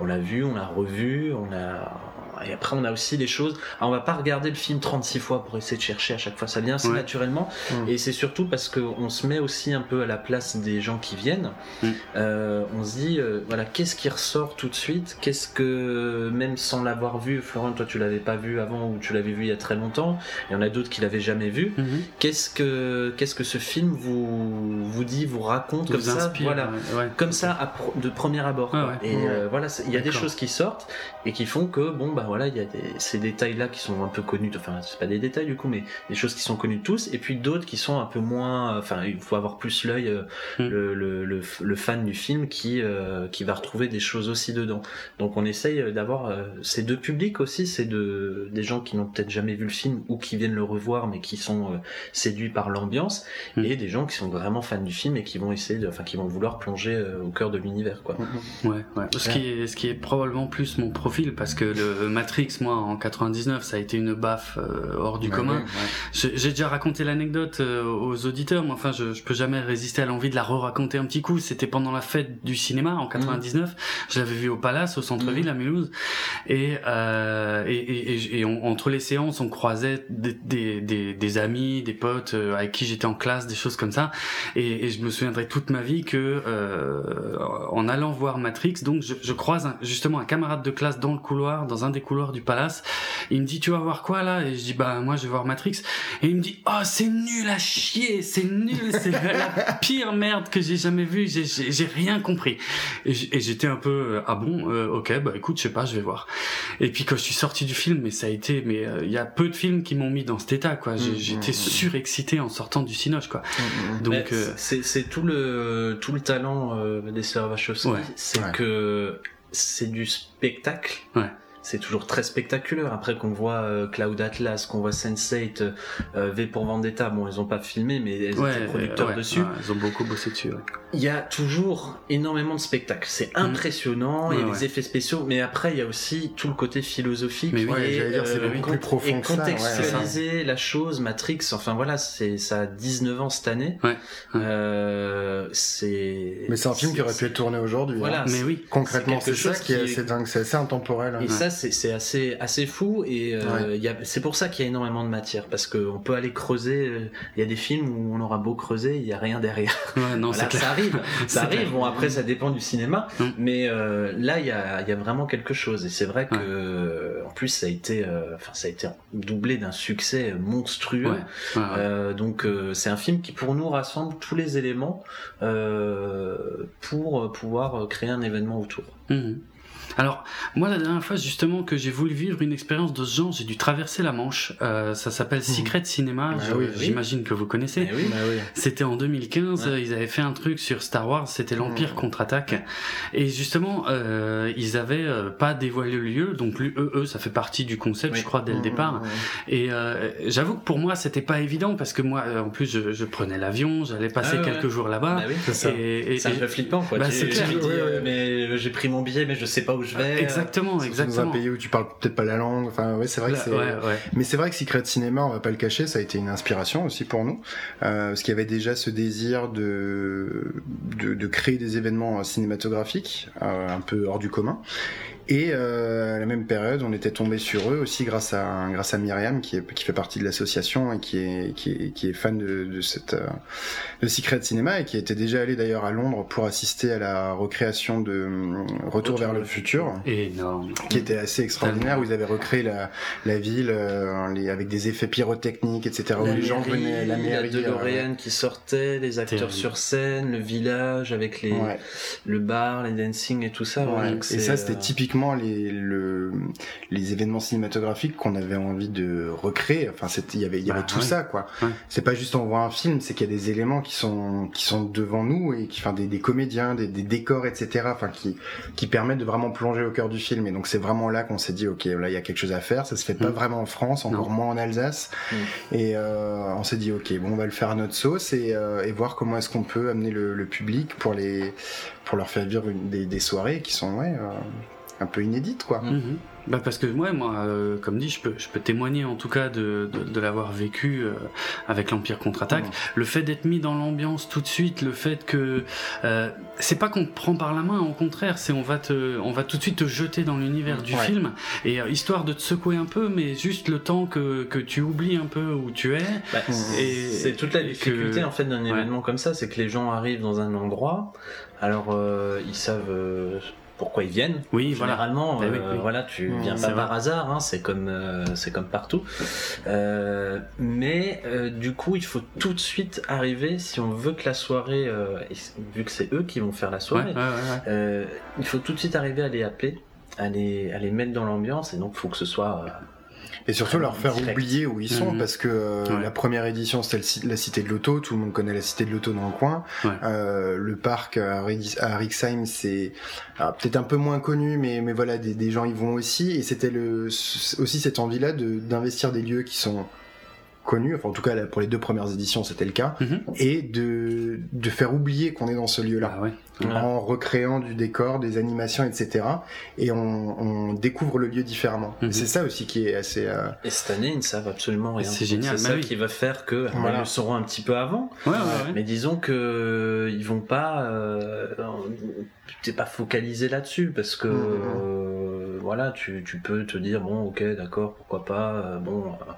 on l'a vu, on l'a revu, on a et après on a aussi des choses. Alors, on va pas regarder le film 36 fois pour essayer de chercher à chaque fois, ça vient assez Ouais. naturellement et c'est surtout parce que on se met aussi un peu à la place des gens qui viennent. Euh, on se dit euh, voilà qu'est-ce qui ressort tout de suite, qu'est-ce que même sans l'avoir vu, Florent, toi tu l'avais pas vu avant ou tu l'avais vu il y a très longtemps, il y en a d'autres qui l'avaient jamais vu. Mhm. Qu'est-ce que qu'est-ce que ce film vous vous dit, vous raconte comme Vous ça, inspire, voilà ouais, ouais. comme ça de premier abord. Ah. Et euh, voilà, il y a des choses qui sortent et qui font que bon bah voilà, il y a des, ces détails là qui sont un peu connus. Enfin, c'est pas des détails du coup, mais des choses qui sont connues de tous. Et puis d'autres qui sont un peu moins. Enfin, il faut avoir plus l'œil, euh, Mm. le, le, le, le fan du film qui euh, qui va retrouver des choses aussi dedans. Donc on essaye euh, d'avoir euh, ces deux publics aussi, c'est de des gens qui n'ont peut-être jamais vu le film ou qui viennent le revoir mais qui sont euh, séduits par l'ambiance Mm. et des gens qui sont vraiment fans du film et qui vont essayer de, enfin qui vont vouloir plonger euh, au cœur de l'univers quoi. Ouais, ouais. Ce qui est, ce qui est probablement plus mon profil parce que le Matrix, moi, en 99, ça a été une baffe euh, hors du Bah commun. ouais, ouais. J'ai déjà raconté l'anecdote euh, aux auditeurs, mais enfin, je, je peux jamais résister à l'envie de la re-raconter un petit coup. C'était pendant la fête du cinéma en 99. Je l'avais vu au Palace, au centre-ville, à Mulhouse. Et, euh, et, et, et- et on- entre les séances, on croisait des, des, des, des amis, des potes euh, avec qui j'étais en classe, des choses comme ça. Et, et je me souviendrai toute ma vie que euh, en allant voir Matrix, donc je, je croise un- justement un camarade de classe dans le couloir, dans un des couloirs du Palace. Il me dit tu vas voir quoi là? Et je dis bah moi je vais voir Matrix. Et il me dit oh c'est nul à chier, c'est nul, c'est la pire merde que j'ai jamais vue. J'ai- rien compris. Et j'étais un peu euh, ah bon euh, ok bah écoute je sais pas je vais voir. Et puis quand je suis sorti du film, mais ça a été mais euh, il y a peu de films qui m'ont mis dans cet état quoi. J'ai- Mm, J'étais mm, mm. surexcité en sortant du cinoche quoi. Donc Mais euh, c'est c'est tout le tout le talent euh, des sœurs Wachowski, Ouais. c'est Ouais. que c'est du spectacle. Ouais. C'est toujours très spectaculaire. Après qu'on voit euh, Cloud Atlas, qu'on voit Sense8, euh, V pour Vendetta, bon, ils ont pas filmé, mais ils ouais, étaient producteurs ouais, dessus. ouais, ils ont beaucoup bossé dessus. ouais. Il y a toujours énormément de spectacles. C'est impressionnant, il y a Mm. Ouais, des effets spéciaux, mais après il y a aussi tout le côté philosophique Mais oui. Ouais, et, j'allais dire, c'est beaucoup con- plus profond et ça, contextualiser la chose, Matrix. Enfin voilà, c'est ça a 19 ans cette année. Euh, c'est. Mais c'est un film qui aurait pu être tourné aujourd'hui. Voilà. hein. Mais oui. Concrètement, c'est ça qui est qui est- assez dingue, c'est assez intemporel. hein. Et ça, c'est assez, assez fou. Et euh, Ouais. c'est pour ça qu'il y a énormément de matière. Parce qu'on peut aller creuser. euh, Il y a des films où on aura beau creuser, il n'y a rien derrière. Ouais, non, Voilà, c'est clair. ça [laughs] arrive. Ça arrive. clair. Bon, après, ça dépend du cinéma. Mm. Mais euh, là, il y a, il y a vraiment quelque chose. Et c'est vrai que, Ouais. en plus, ça a été, enfin, ça a été doublé d'un succès monstrueux. Donc c'est un film qui pour nous rassemble tous les éléments pour pouvoir créer un événement autour. Mhm. Alors, moi, la dernière fois, justement, que j'ai voulu vivre une expérience de ce genre, j'ai dû traverser la Manche. Euh, ça s'appelle Secret Cinema. Bah oui. J'imagine que vous connaissez. Oui. Bah oui. C'était en 2015, Ouais. ils avaient fait un truc sur Star Wars, c'était l'Empire Mhm. contre-attaque. Et justement, euh, ils avaient euh, pas dévoilé le lieu, donc lui, eux, eux, ça fait partie du concept, je crois, dès le Mmh, départ. mmh. Et euh, j'avoue que pour moi, c'était pas évident parce que moi, euh, en plus, je, je prenais l'avion, j'allais passer Ah quelques ouais. jours là-bas. Bah oui. C'est un peu flippant quoi. Bah, j'ai pris mon billet mais je sais pas où je vais. exactement, Surtout Dans un exactement. pays où tu parles peut-être pas la langue. Enfin, ouais, c'est vrai que c'est. ouais, ouais. Mais c'est vrai que Secret Cinéma, on va pas le cacher, ça a été une inspiration aussi pour nous, euh, parce qu'il y avait déjà ce désir de de, de créer des événements cinématographiques euh, un peu hors du commun. Et euh, à la même période, on était tombé sur eux aussi grâce à grâce à Myriam qui est qui fait partie de l'association et qui est qui est qui est fan de, de cette euh, de Secret Cinéma et qui était déjà allé d'ailleurs à Londres pour assister à la recréation de euh, Retour, vers le futur. Énorme. qui était assez extraordinaire où ils avaient recréé la, la ville euh, les- avec des effets pyrotechniques etc où La les gens venaient la mairie la DeLorean qui sortait, les acteurs sur scène, le village avec les euh, ouais, le bar, les dancing et tout ça. ouais, et ça c'était euh, typiquement les le, les événements cinématographiques qu'on avait envie de recréer enfin c'était il y avait il y avait Bah, tout ouais. ça quoi Ouais. c'est pas juste on voit un film c'est qu'il y a des éléments qui sont qui sont devant nous et qui enfin des, des comédiens des, des décors etc enfin qui qui permettent de vraiment plonger au cœur du film et donc c'est vraiment là qu'on s'est dit ok là il y a quelque chose à faire ça se fait pas Mm. vraiment en France encore Non. moins en Alsace Mm. et euh, on s'est dit ok bon on va le faire à notre sauce et, euh, et voir comment est-ce qu'on peut amener le, le public pour les pour leur faire vivre une- des, des soirées qui sont ouais euh, un peu inédites quoi Mm. Mhm. Bah parce que ouais, moi, euh, comme dit, je peux, je peux témoigner en tout cas de, de, de l'avoir vécu euh, avec l'Empire contre-attaque. Mhm. Le fait d'être mis dans l'ambiance tout de suite, le fait que euh, c'est pas qu'on te prend par la main, au contraire, c'est on va te, on va tout de suite te jeter dans l'univers du Ouais. film et euh, histoire de te secouer un peu, mais juste le temps que, que tu oublies un peu où tu es. bah. Et- c'est toute la que- difficulté en fait d'un Ouais. événement comme ça, c'est que les gens arrivent dans un endroit, alors euh, ils savent euh, pourquoi ils viennent. Oui. Généralement, oui, euh, oui. voilà, tu Mmh, viens pas par vrai. hasard, hein, c'est comme euh, c'est comme partout. Euh, mais euh, du coup, il faut tout de suite arriver si on veut que la soirée, euh, vu que c'est eux qui vont faire la soirée, ouais, ouais, ouais. euh, il faut tout de suite arriver à les appeler, à les, à les mettre dans l'ambiance, et donc il faut que ce soit euh, Et surtout leur faire Direct. oublier où ils sont, Mhm. parce que euh, Ouais. la première édition c'était la cité de l'auto, tout le monde connaît la cité de l'auto dans le coin. Ouais. Euh, le parc à, Ri- à Rixheim c'est alors, peut-être un peu moins connu, mais, mais voilà, des, des gens y vont aussi. Et c'était le, aussi cette envie-là de- d'investir des lieux qui sont connu, enfin en tout cas là, pour les deux premières éditions c'était le cas, Mhm. et de, de faire oublier qu'on est dans ce lieu-là. Ah ouais. En recréant du décor, des animations, etc. Et on, on découvre le lieu différemment. Mhm. C'est ça aussi qui est assez. euh, Et cette année, ils ne savent absolument rien. C'est génial, C'est ça oui. qui va faire que alors, Voilà. ils le sauront un petit peu avant. Ouais, ouais, ouais. Mais disons que ils vont pas, euh, t'es pas focalisé là-dessus parce que Mhm. euh, voilà, tu, tu peux te dire bon, ok, d'accord, pourquoi pas, euh, bon, euh,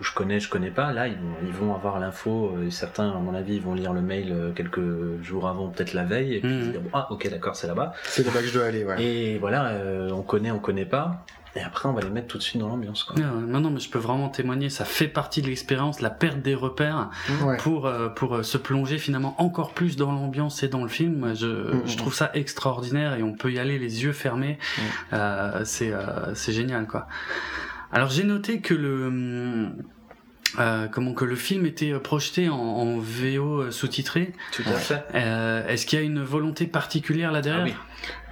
je connais, je connais pas. Là, ils vont, ils vont avoir l'info. euh, et certains, à mon avis, ils vont lire le mail euh, quelques jours avant, peut-être la veille, et puis Mhm. Se dire bon, ah, ok, d'accord, c'est là-bas. C'est là-bas que je dois aller, ouais. Et voilà, euh, on connaît, on connaît pas. Et après, on va les mettre tout de suite dans l'ambiance. quoi. Non, non, mais je peux vraiment témoigner. Ça fait partie de l'expérience, la perte des repères Ouais. pour euh, pour euh, se plonger finalement encore plus dans l'ambiance et dans le film. Je, Mhm. je trouve ça extraordinaire et on peut y aller les yeux fermés. Euh, c'est euh, c'est génial quoi. Alors j'ai noté que le hum, euh, comment que le film était euh, projeté en, en VO euh, sous-titré. Tout à fait. Euh, Est-ce qu'il y a une volonté particulière là Ah derrière oui.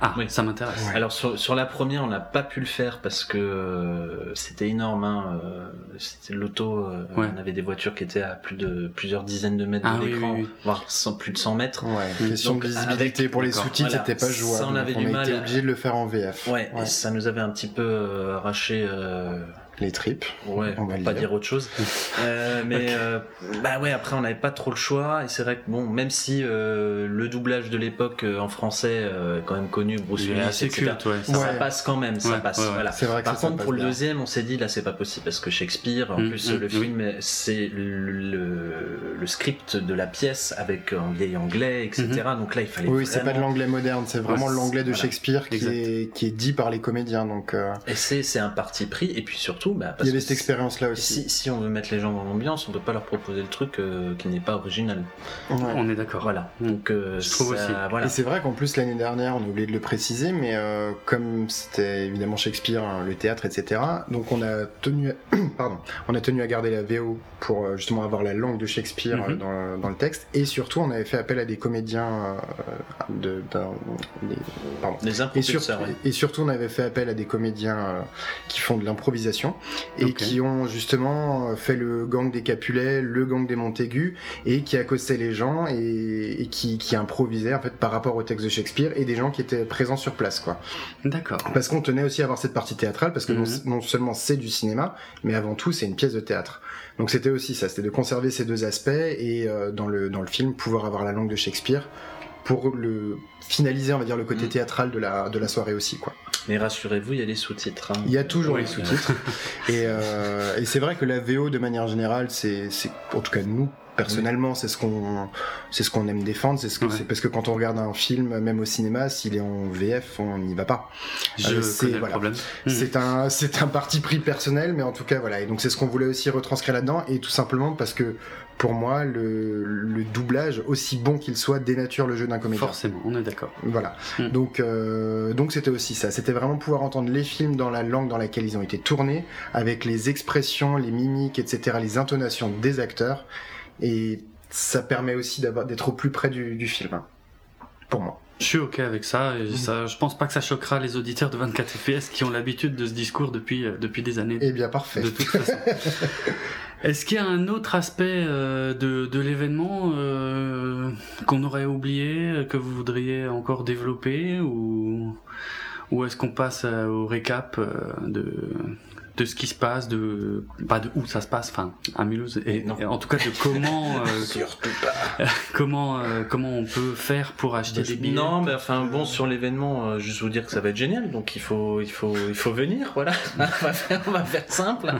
Ah, Oui. ça m'intéresse. Ouais. Alors sur, sur la première, on n'a pas pu le faire parce que euh, c'était énorme. Hein, euh, c'était l'auto. euh, Ouais. On avait des voitures qui étaient à plus de plusieurs dizaines de mètres Ah de oui, l'écran, oui, oui. voire plus de 100 mètres. Ouais, question Donc, de visibilité avec- pour les sous-titres, voilà. c'était pas Ça, jouable. on avait Donc, du a mal été à- obligé de le faire en VF. Ouais, Ouais. et ça nous avait un petit peu euh, arraché. Les tripes. Ouais, On va pas dire. autre chose. Euh, mais euh, bah ouais, après on n'avait pas trop le choix et c'est vrai que bon, même si euh, le doublage de l'époque euh, en français euh, est quand même connu, Bruce Willis, assez etc. culte, ouais. Ça, ça Ouais. passe quand même, ça passe. ouais, ouais. Voilà. C'est vrai que Par ça, ça contre, pour le deuxième, on s'est dit là, c'est pas possible parce que Shakespeare, en Mm, plus, mm, le film, c'est le, le, le script de la pièce avec en vieil anglais, etc. Donc là, il fallait. Oui, c'est pas de l'anglais moderne, c'est vraiment Ouais, l'anglais de voilà. Shakespeare qui est, qui est dit par les comédiens. Donc, euh, Et c'est c'est un parti pris. Et puis surtout, bah, parce il y avait cette expérience-là aussi. Si, si on veut mettre les gens dans l'ambiance, on peut pas leur proposer le truc euh, qui n'est pas original. Ouais. On est d'accord. Voilà. Mm. Donc, euh, Je trouve ça- aussi. Voilà. Et c'est vrai qu'en plus l'année dernière, on a oublié de le préciser, mais euh, comme c'était évidemment Shakespeare, hein, le théâtre, etc. Donc on a tenu, à... [clears throat] pardon, on a tenu à garder la VO pour euh, justement avoir la langue de Shakespeare Mhm. euh, dans, dans le texte, et surtout on avait fait appel à des comédiens euh, de, d'un- des- pardon. Et, sur- impropulseurs, ouais. et surtout, on avait fait appel à des comédiens euh, qui font de l'improvisation et qui ont justement euh, fait le gang des Capulets, le gang des Montaigu et qui accostaient les gens et, et qui, qui improvisaient en fait par rapport au texte de Shakespeare et des gens qui étaient présents sur place quoi. D'accord. Parce qu'on tenait aussi à avoir cette partie théâtrale parce que non, Mhm. non seulement c'est du cinéma, mais avant tout c'est une pièce de théâtre. Donc c'était aussi ça, c'était de conserver ces deux aspects et euh, dans le dans le film pouvoir avoir la langue de Shakespeare pour le finaliser on va dire le côté Mhm. théâtral de la de la soirée aussi quoi. Mais rassurez-vous, il y a les sous-titres. hein. Il y a toujours Oui. les sous-titres. [laughs] et euh, et c'est vrai que la VO, de manière générale, c'est, c'est en tout cas nous personnellement, c'est ce qu'on, c'est ce qu'on aime défendre. C'est ce que Ouais. c'est parce que quand on regarde un film, même au cinéma, s'il est en VF, on n'y va pas. Je Euh, c'est- voilà. C'est un, c'est un parti pris personnel, mais en tout cas voilà. Et donc c'est ce qu'on voulait aussi retranscrire là-dedans, et tout simplement parce que pour moi, le, le doublage, aussi bon qu'il soit, dénature le jeu d'un comédien. Forcément, on est d'accord. Voilà. Mm. Donc, euh, donc c'était aussi ça. C'était vraiment pouvoir entendre les films dans la langue dans laquelle ils ont été tournés, avec les expressions, les mimiques, etc., les intonations des acteurs, et ça permet aussi d'être au plus près du, du film. hein. Pour moi. Je suis ok avec ça, et ça. Je pense pas que ça choquera les auditeurs de 24 FPS qui ont l'habitude de ce discours depuis, euh, depuis des années. Eh bien, parfait. De toute façon. [laughs] Est-ce qu'il y a un autre aspect euh, de, de l'événement euh, qu'on aurait oublié, que vous voudriez encore développer, ou, ou est-ce qu'on passe au récap de, de ce qui se passe, de pas de où ça se passe, enfin à Mulhouse, et, Non. et en tout cas de comment [laughs] euh, Surtout pas. [laughs] comment euh, comment on peut faire pour acheter des billets. Non, mais enfin bon, sur l'événement, euh, juste vous dire que ça va être génial, donc il faut, il faut, il faut venir, voilà. [laughs] on, va faire, on va faire simple.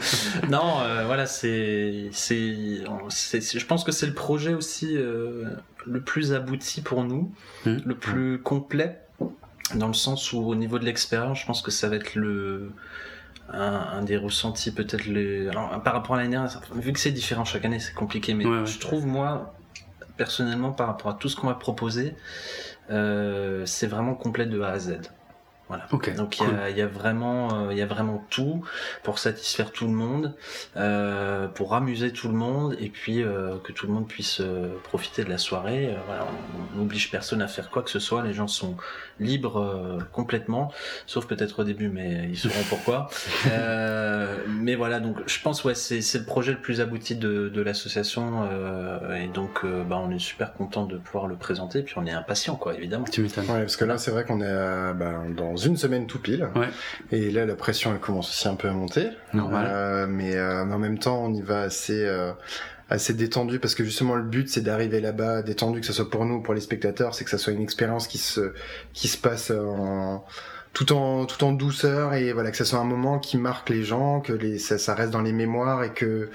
Non, euh, voilà, c'est, c'est, je pense que c'est le projet aussi le plus abouti pour nous, Mhm. le plus complet, dans le sens où au niveau de l'expérience, je pense que ça va être le un, un des ressentis peut-être les alors par rapport à l'année dernière vu que c'est différent chaque année c'est compliqué mais Ouais, ouais. je trouve moi personnellement par rapport à tout ce qu'on m'a proposé euh, c'est vraiment complet de A à Z Voilà. Ok, Donc il y, a, il y a vraiment, euh, il y a vraiment tout pour satisfaire tout le monde, euh, pour amuser tout le monde, et puis euh, que tout le monde puisse euh, profiter de la soirée. Euh, voilà, on n'oblige personne à faire quoi que ce soit. Les gens sont libres euh, complètement, sauf peut-être au début, mais ils sauront pourquoi. [laughs] Euh, mais voilà, donc je pense ouais, c'est c'est le projet le plus abouti de, de l'association, euh, et donc euh, bah, on est super content de pouvoir le présenter, puis on est impatient quoi, évidemment. Tu m'étonnes. Ouais, parce que là, c'est vrai qu'on est ben, dans une semaine tout pile. Ouais. Et là, la pression, elle commence aussi un peu à monter. Normal. Euh, mais, euh, mais en même temps, on y va assez, euh, assez détendu parce que justement, le but, c'est d'arriver là-bas détendu, que ce soit pour nous ou pour les spectateurs, c'est que ça soit une expérience qui se, qui se passe en, tout en, tout en douceur et voilà, que ça soit un moment qui marque les gens, que les, ça, ça reste dans les mémoires et que,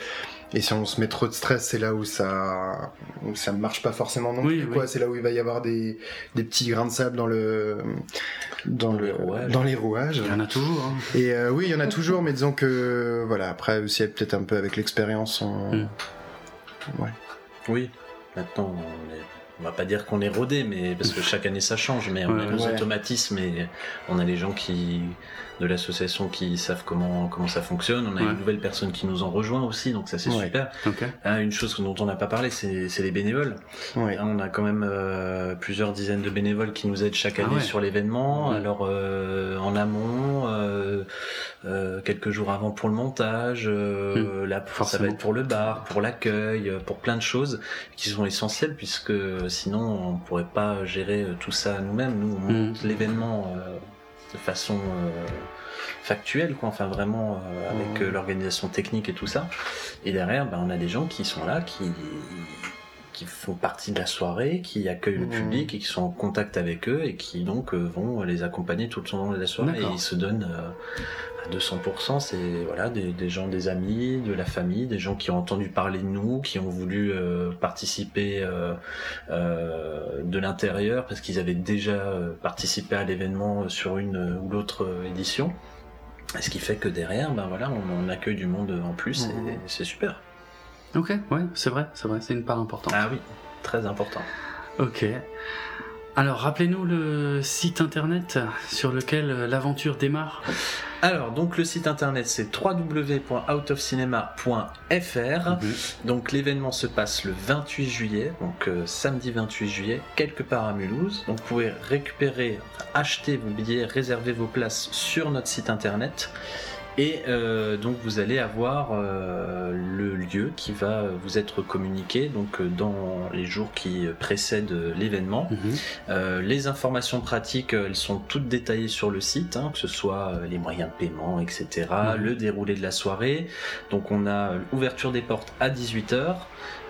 et si on se met trop de stress, c'est là où ça, où ça ne marche pas forcément non Oui, plus, oui. C'est là où il va y avoir des, des petits grains de sable dans le, dans, Dans le, les rouages. dans les rouages. Il y en a toujours. Hein. Et euh, oui, il y en a toujours, mais disons que voilà, après aussi peut-être un peu avec l'expérience, on... Mm. ouais. Oui, maintenant on, est- on va pas dire qu'on est rodé, mais parce que chaque année ça change, mais on a nos ouais. automatismes et on a les gens qui de l'association qui savent comment comment ça fonctionne. On a Ouais. une nouvelle personne qui nous en rejoint aussi, donc ça c'est Ouais. super. Ok. Ah, une chose dont on n'a pas parlé, c'est les bénévoles. Ouais. On a quand même euh, plusieurs dizaines de bénévoles qui nous aident chaque Ah année sur l'événement. Alors euh, en amont, euh, euh, quelques jours avant pour le montage, euh, là ça Hmm. Va être pour le bar, pour l'accueil, euh, pour plein de choses qui sont essentielles puisque sinon on pourrait pas gérer tout ça nous-mêmes. Nous on monte Mhm. l'événement euh, de façon euh, factuelle, quoi. Enfin vraiment euh, avec euh, l'organisation technique et tout ça. Et derrière, ben, on a des gens qui sont là, qui qui font partie de la soirée, qui accueillent le Mhm. public et qui sont en contact avec eux et qui donc euh, vont les accompagner tout au long de la soirée. Et ils se donnent euh, à 200%. C'est voilà des, des gens, des amis, de la famille, des gens qui ont entendu parler de nous, qui ont voulu euh, participer euh, euh, de l'intérieur parce qu'ils avaient déjà participé à l'événement sur une ou l'autre édition. Ce qui fait que derrière, ben voilà, on, on accueille du monde en plus et Mhm. c'est super. Ok, ouais, c'est vrai, c'est vrai, c'est une part importante. Ah oui, très important. Ok. Alors, rappelez-nous le site internet sur lequel euh, l'aventure démarre. Alors, donc le site internet c'est www.outofcinema.fr. Mhm. Donc l'événement se passe le 28 juillet, donc euh, samedi 28 juillet, quelque part à Mulhouse. Donc vous pouvez récupérer, acheter vos billets, réserver vos places sur notre site internet. Et euh, donc vous allez avoir euh, le lieu qui va vous être communiqué donc euh, dans les jours qui précèdent l'événement. Mhm. Euh, les informations pratiques, elles sont toutes détaillées sur le site, hein, que ce soit les moyens de paiement, etc., Mhm. le déroulé de la soirée. Donc on a l'ouverture des portes à 18h,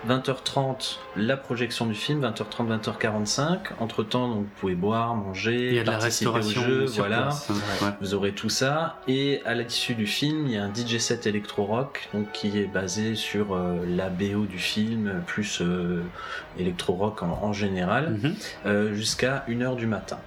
20h30 la projection du film, 20h30, 20h45. Entre temps, donc vous pouvez boire, manger, Il y a de la au restauration jeu, voilà. place. hein, ouais. Vous aurez tout ça et à l'issue du film, il y a un DJ set électro rock donc qui est basé sur euh, la BO du film plus euh, électro rock en, en général Mhm. euh, jusqu'à 1h du matin.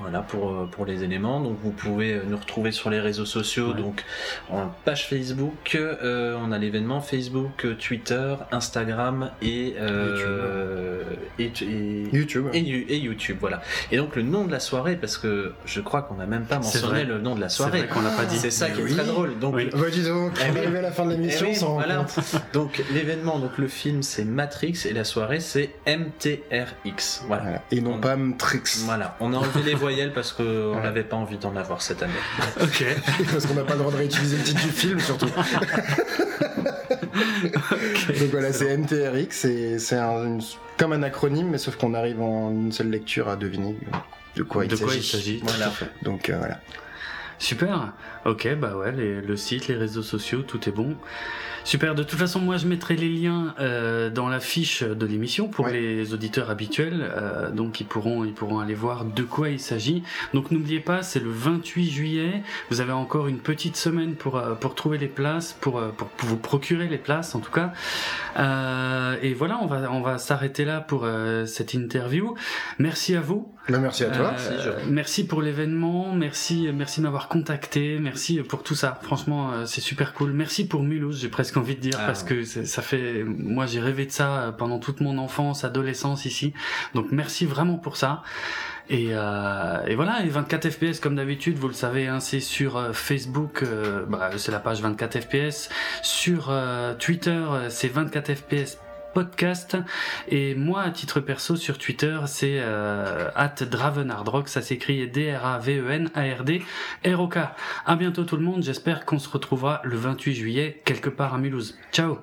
Voilà pour, euh, pour les éléments. Donc vous pouvez nous retrouver sur les réseaux sociaux, Ouais. donc en page Facebook, euh, on a l'événement Facebook, Twitter, Instagram et, euh, et, et- YouTube. et, You- et YouTube, voilà. Et donc le nom de la soirée, parce que je crois qu'on n'a même pas mentionné le nom de la soirée. vrai qu'on l'a pas dit. C'est ça Mais qui oui. est très drôle. Donc, Oui. Bah dis donc, Eh on oui. est arrivé à la fin de l'émission, Eh oui, on s'en rend voilà. [laughs] donc l'événement, donc le film c'est Matrix et la soirée c'est MTRX. Voilà. Voilà. Et non On- pas Mtrix. Voilà, on a enlevé les [laughs] voyelles parce qu'on Ouais. n'avait pas envie d'en avoir cette année. [laughs] Ok. Parce qu'on n'a pas le droit de réutiliser le titre du film, surtout. Donc voilà, c'est MTRX, et c'est un- une- comme un acronyme, mais sauf qu'on arrive en une seule lecture à deviner de quoi de il quoi il s'agit. Voilà. Donc euh, voilà. Super. Ok, bah ouais, les- le site, les réseaux sociaux, tout est bon. Super. De toute façon, moi, je mettrai les liens euh, dans la fiche de l'émission pour Ouais. les auditeurs habituels, euh, donc ils pourront, ils pourront aller voir de quoi il s'agit. Donc n'oubliez pas, c'est le 28 juillet. Vous avez encore une petite semaine pour euh, pour trouver les places, pour, pour pour vous procurer les places, en tout cas. Euh, et voilà, on va on va s'arrêter là pour euh, cette interview. Merci à vous. Bah, merci à toi. Euh, merci pour l'événement, merci, merci de m'avoir contacté, merci pour tout ça. Franchement, euh, c'est super cool. Merci pour Mulhouse, j'ai presque envie de dire, ah, parce que ça fait, moi j'ai rêvé de ça pendant toute mon enfance, adolescence ici. Donc merci vraiment pour ça. Et, euh, et, voilà, et 24 FPS comme d'habitude, vous le savez, hein, c'est sur euh, Facebook, euh, bah, c'est la page 24 FPS. Sur Twitter, c'est 24 FPS podcast. Et moi, à titre perso, sur Twitter, c'est at Dravenardrock, ça s'écrit D-R-A-V-E-N-A-R-D R-O-K. À bientôt tout le monde, j'espère qu'on se retrouvera le 28 juillet quelque part à Mulhouse. Ciao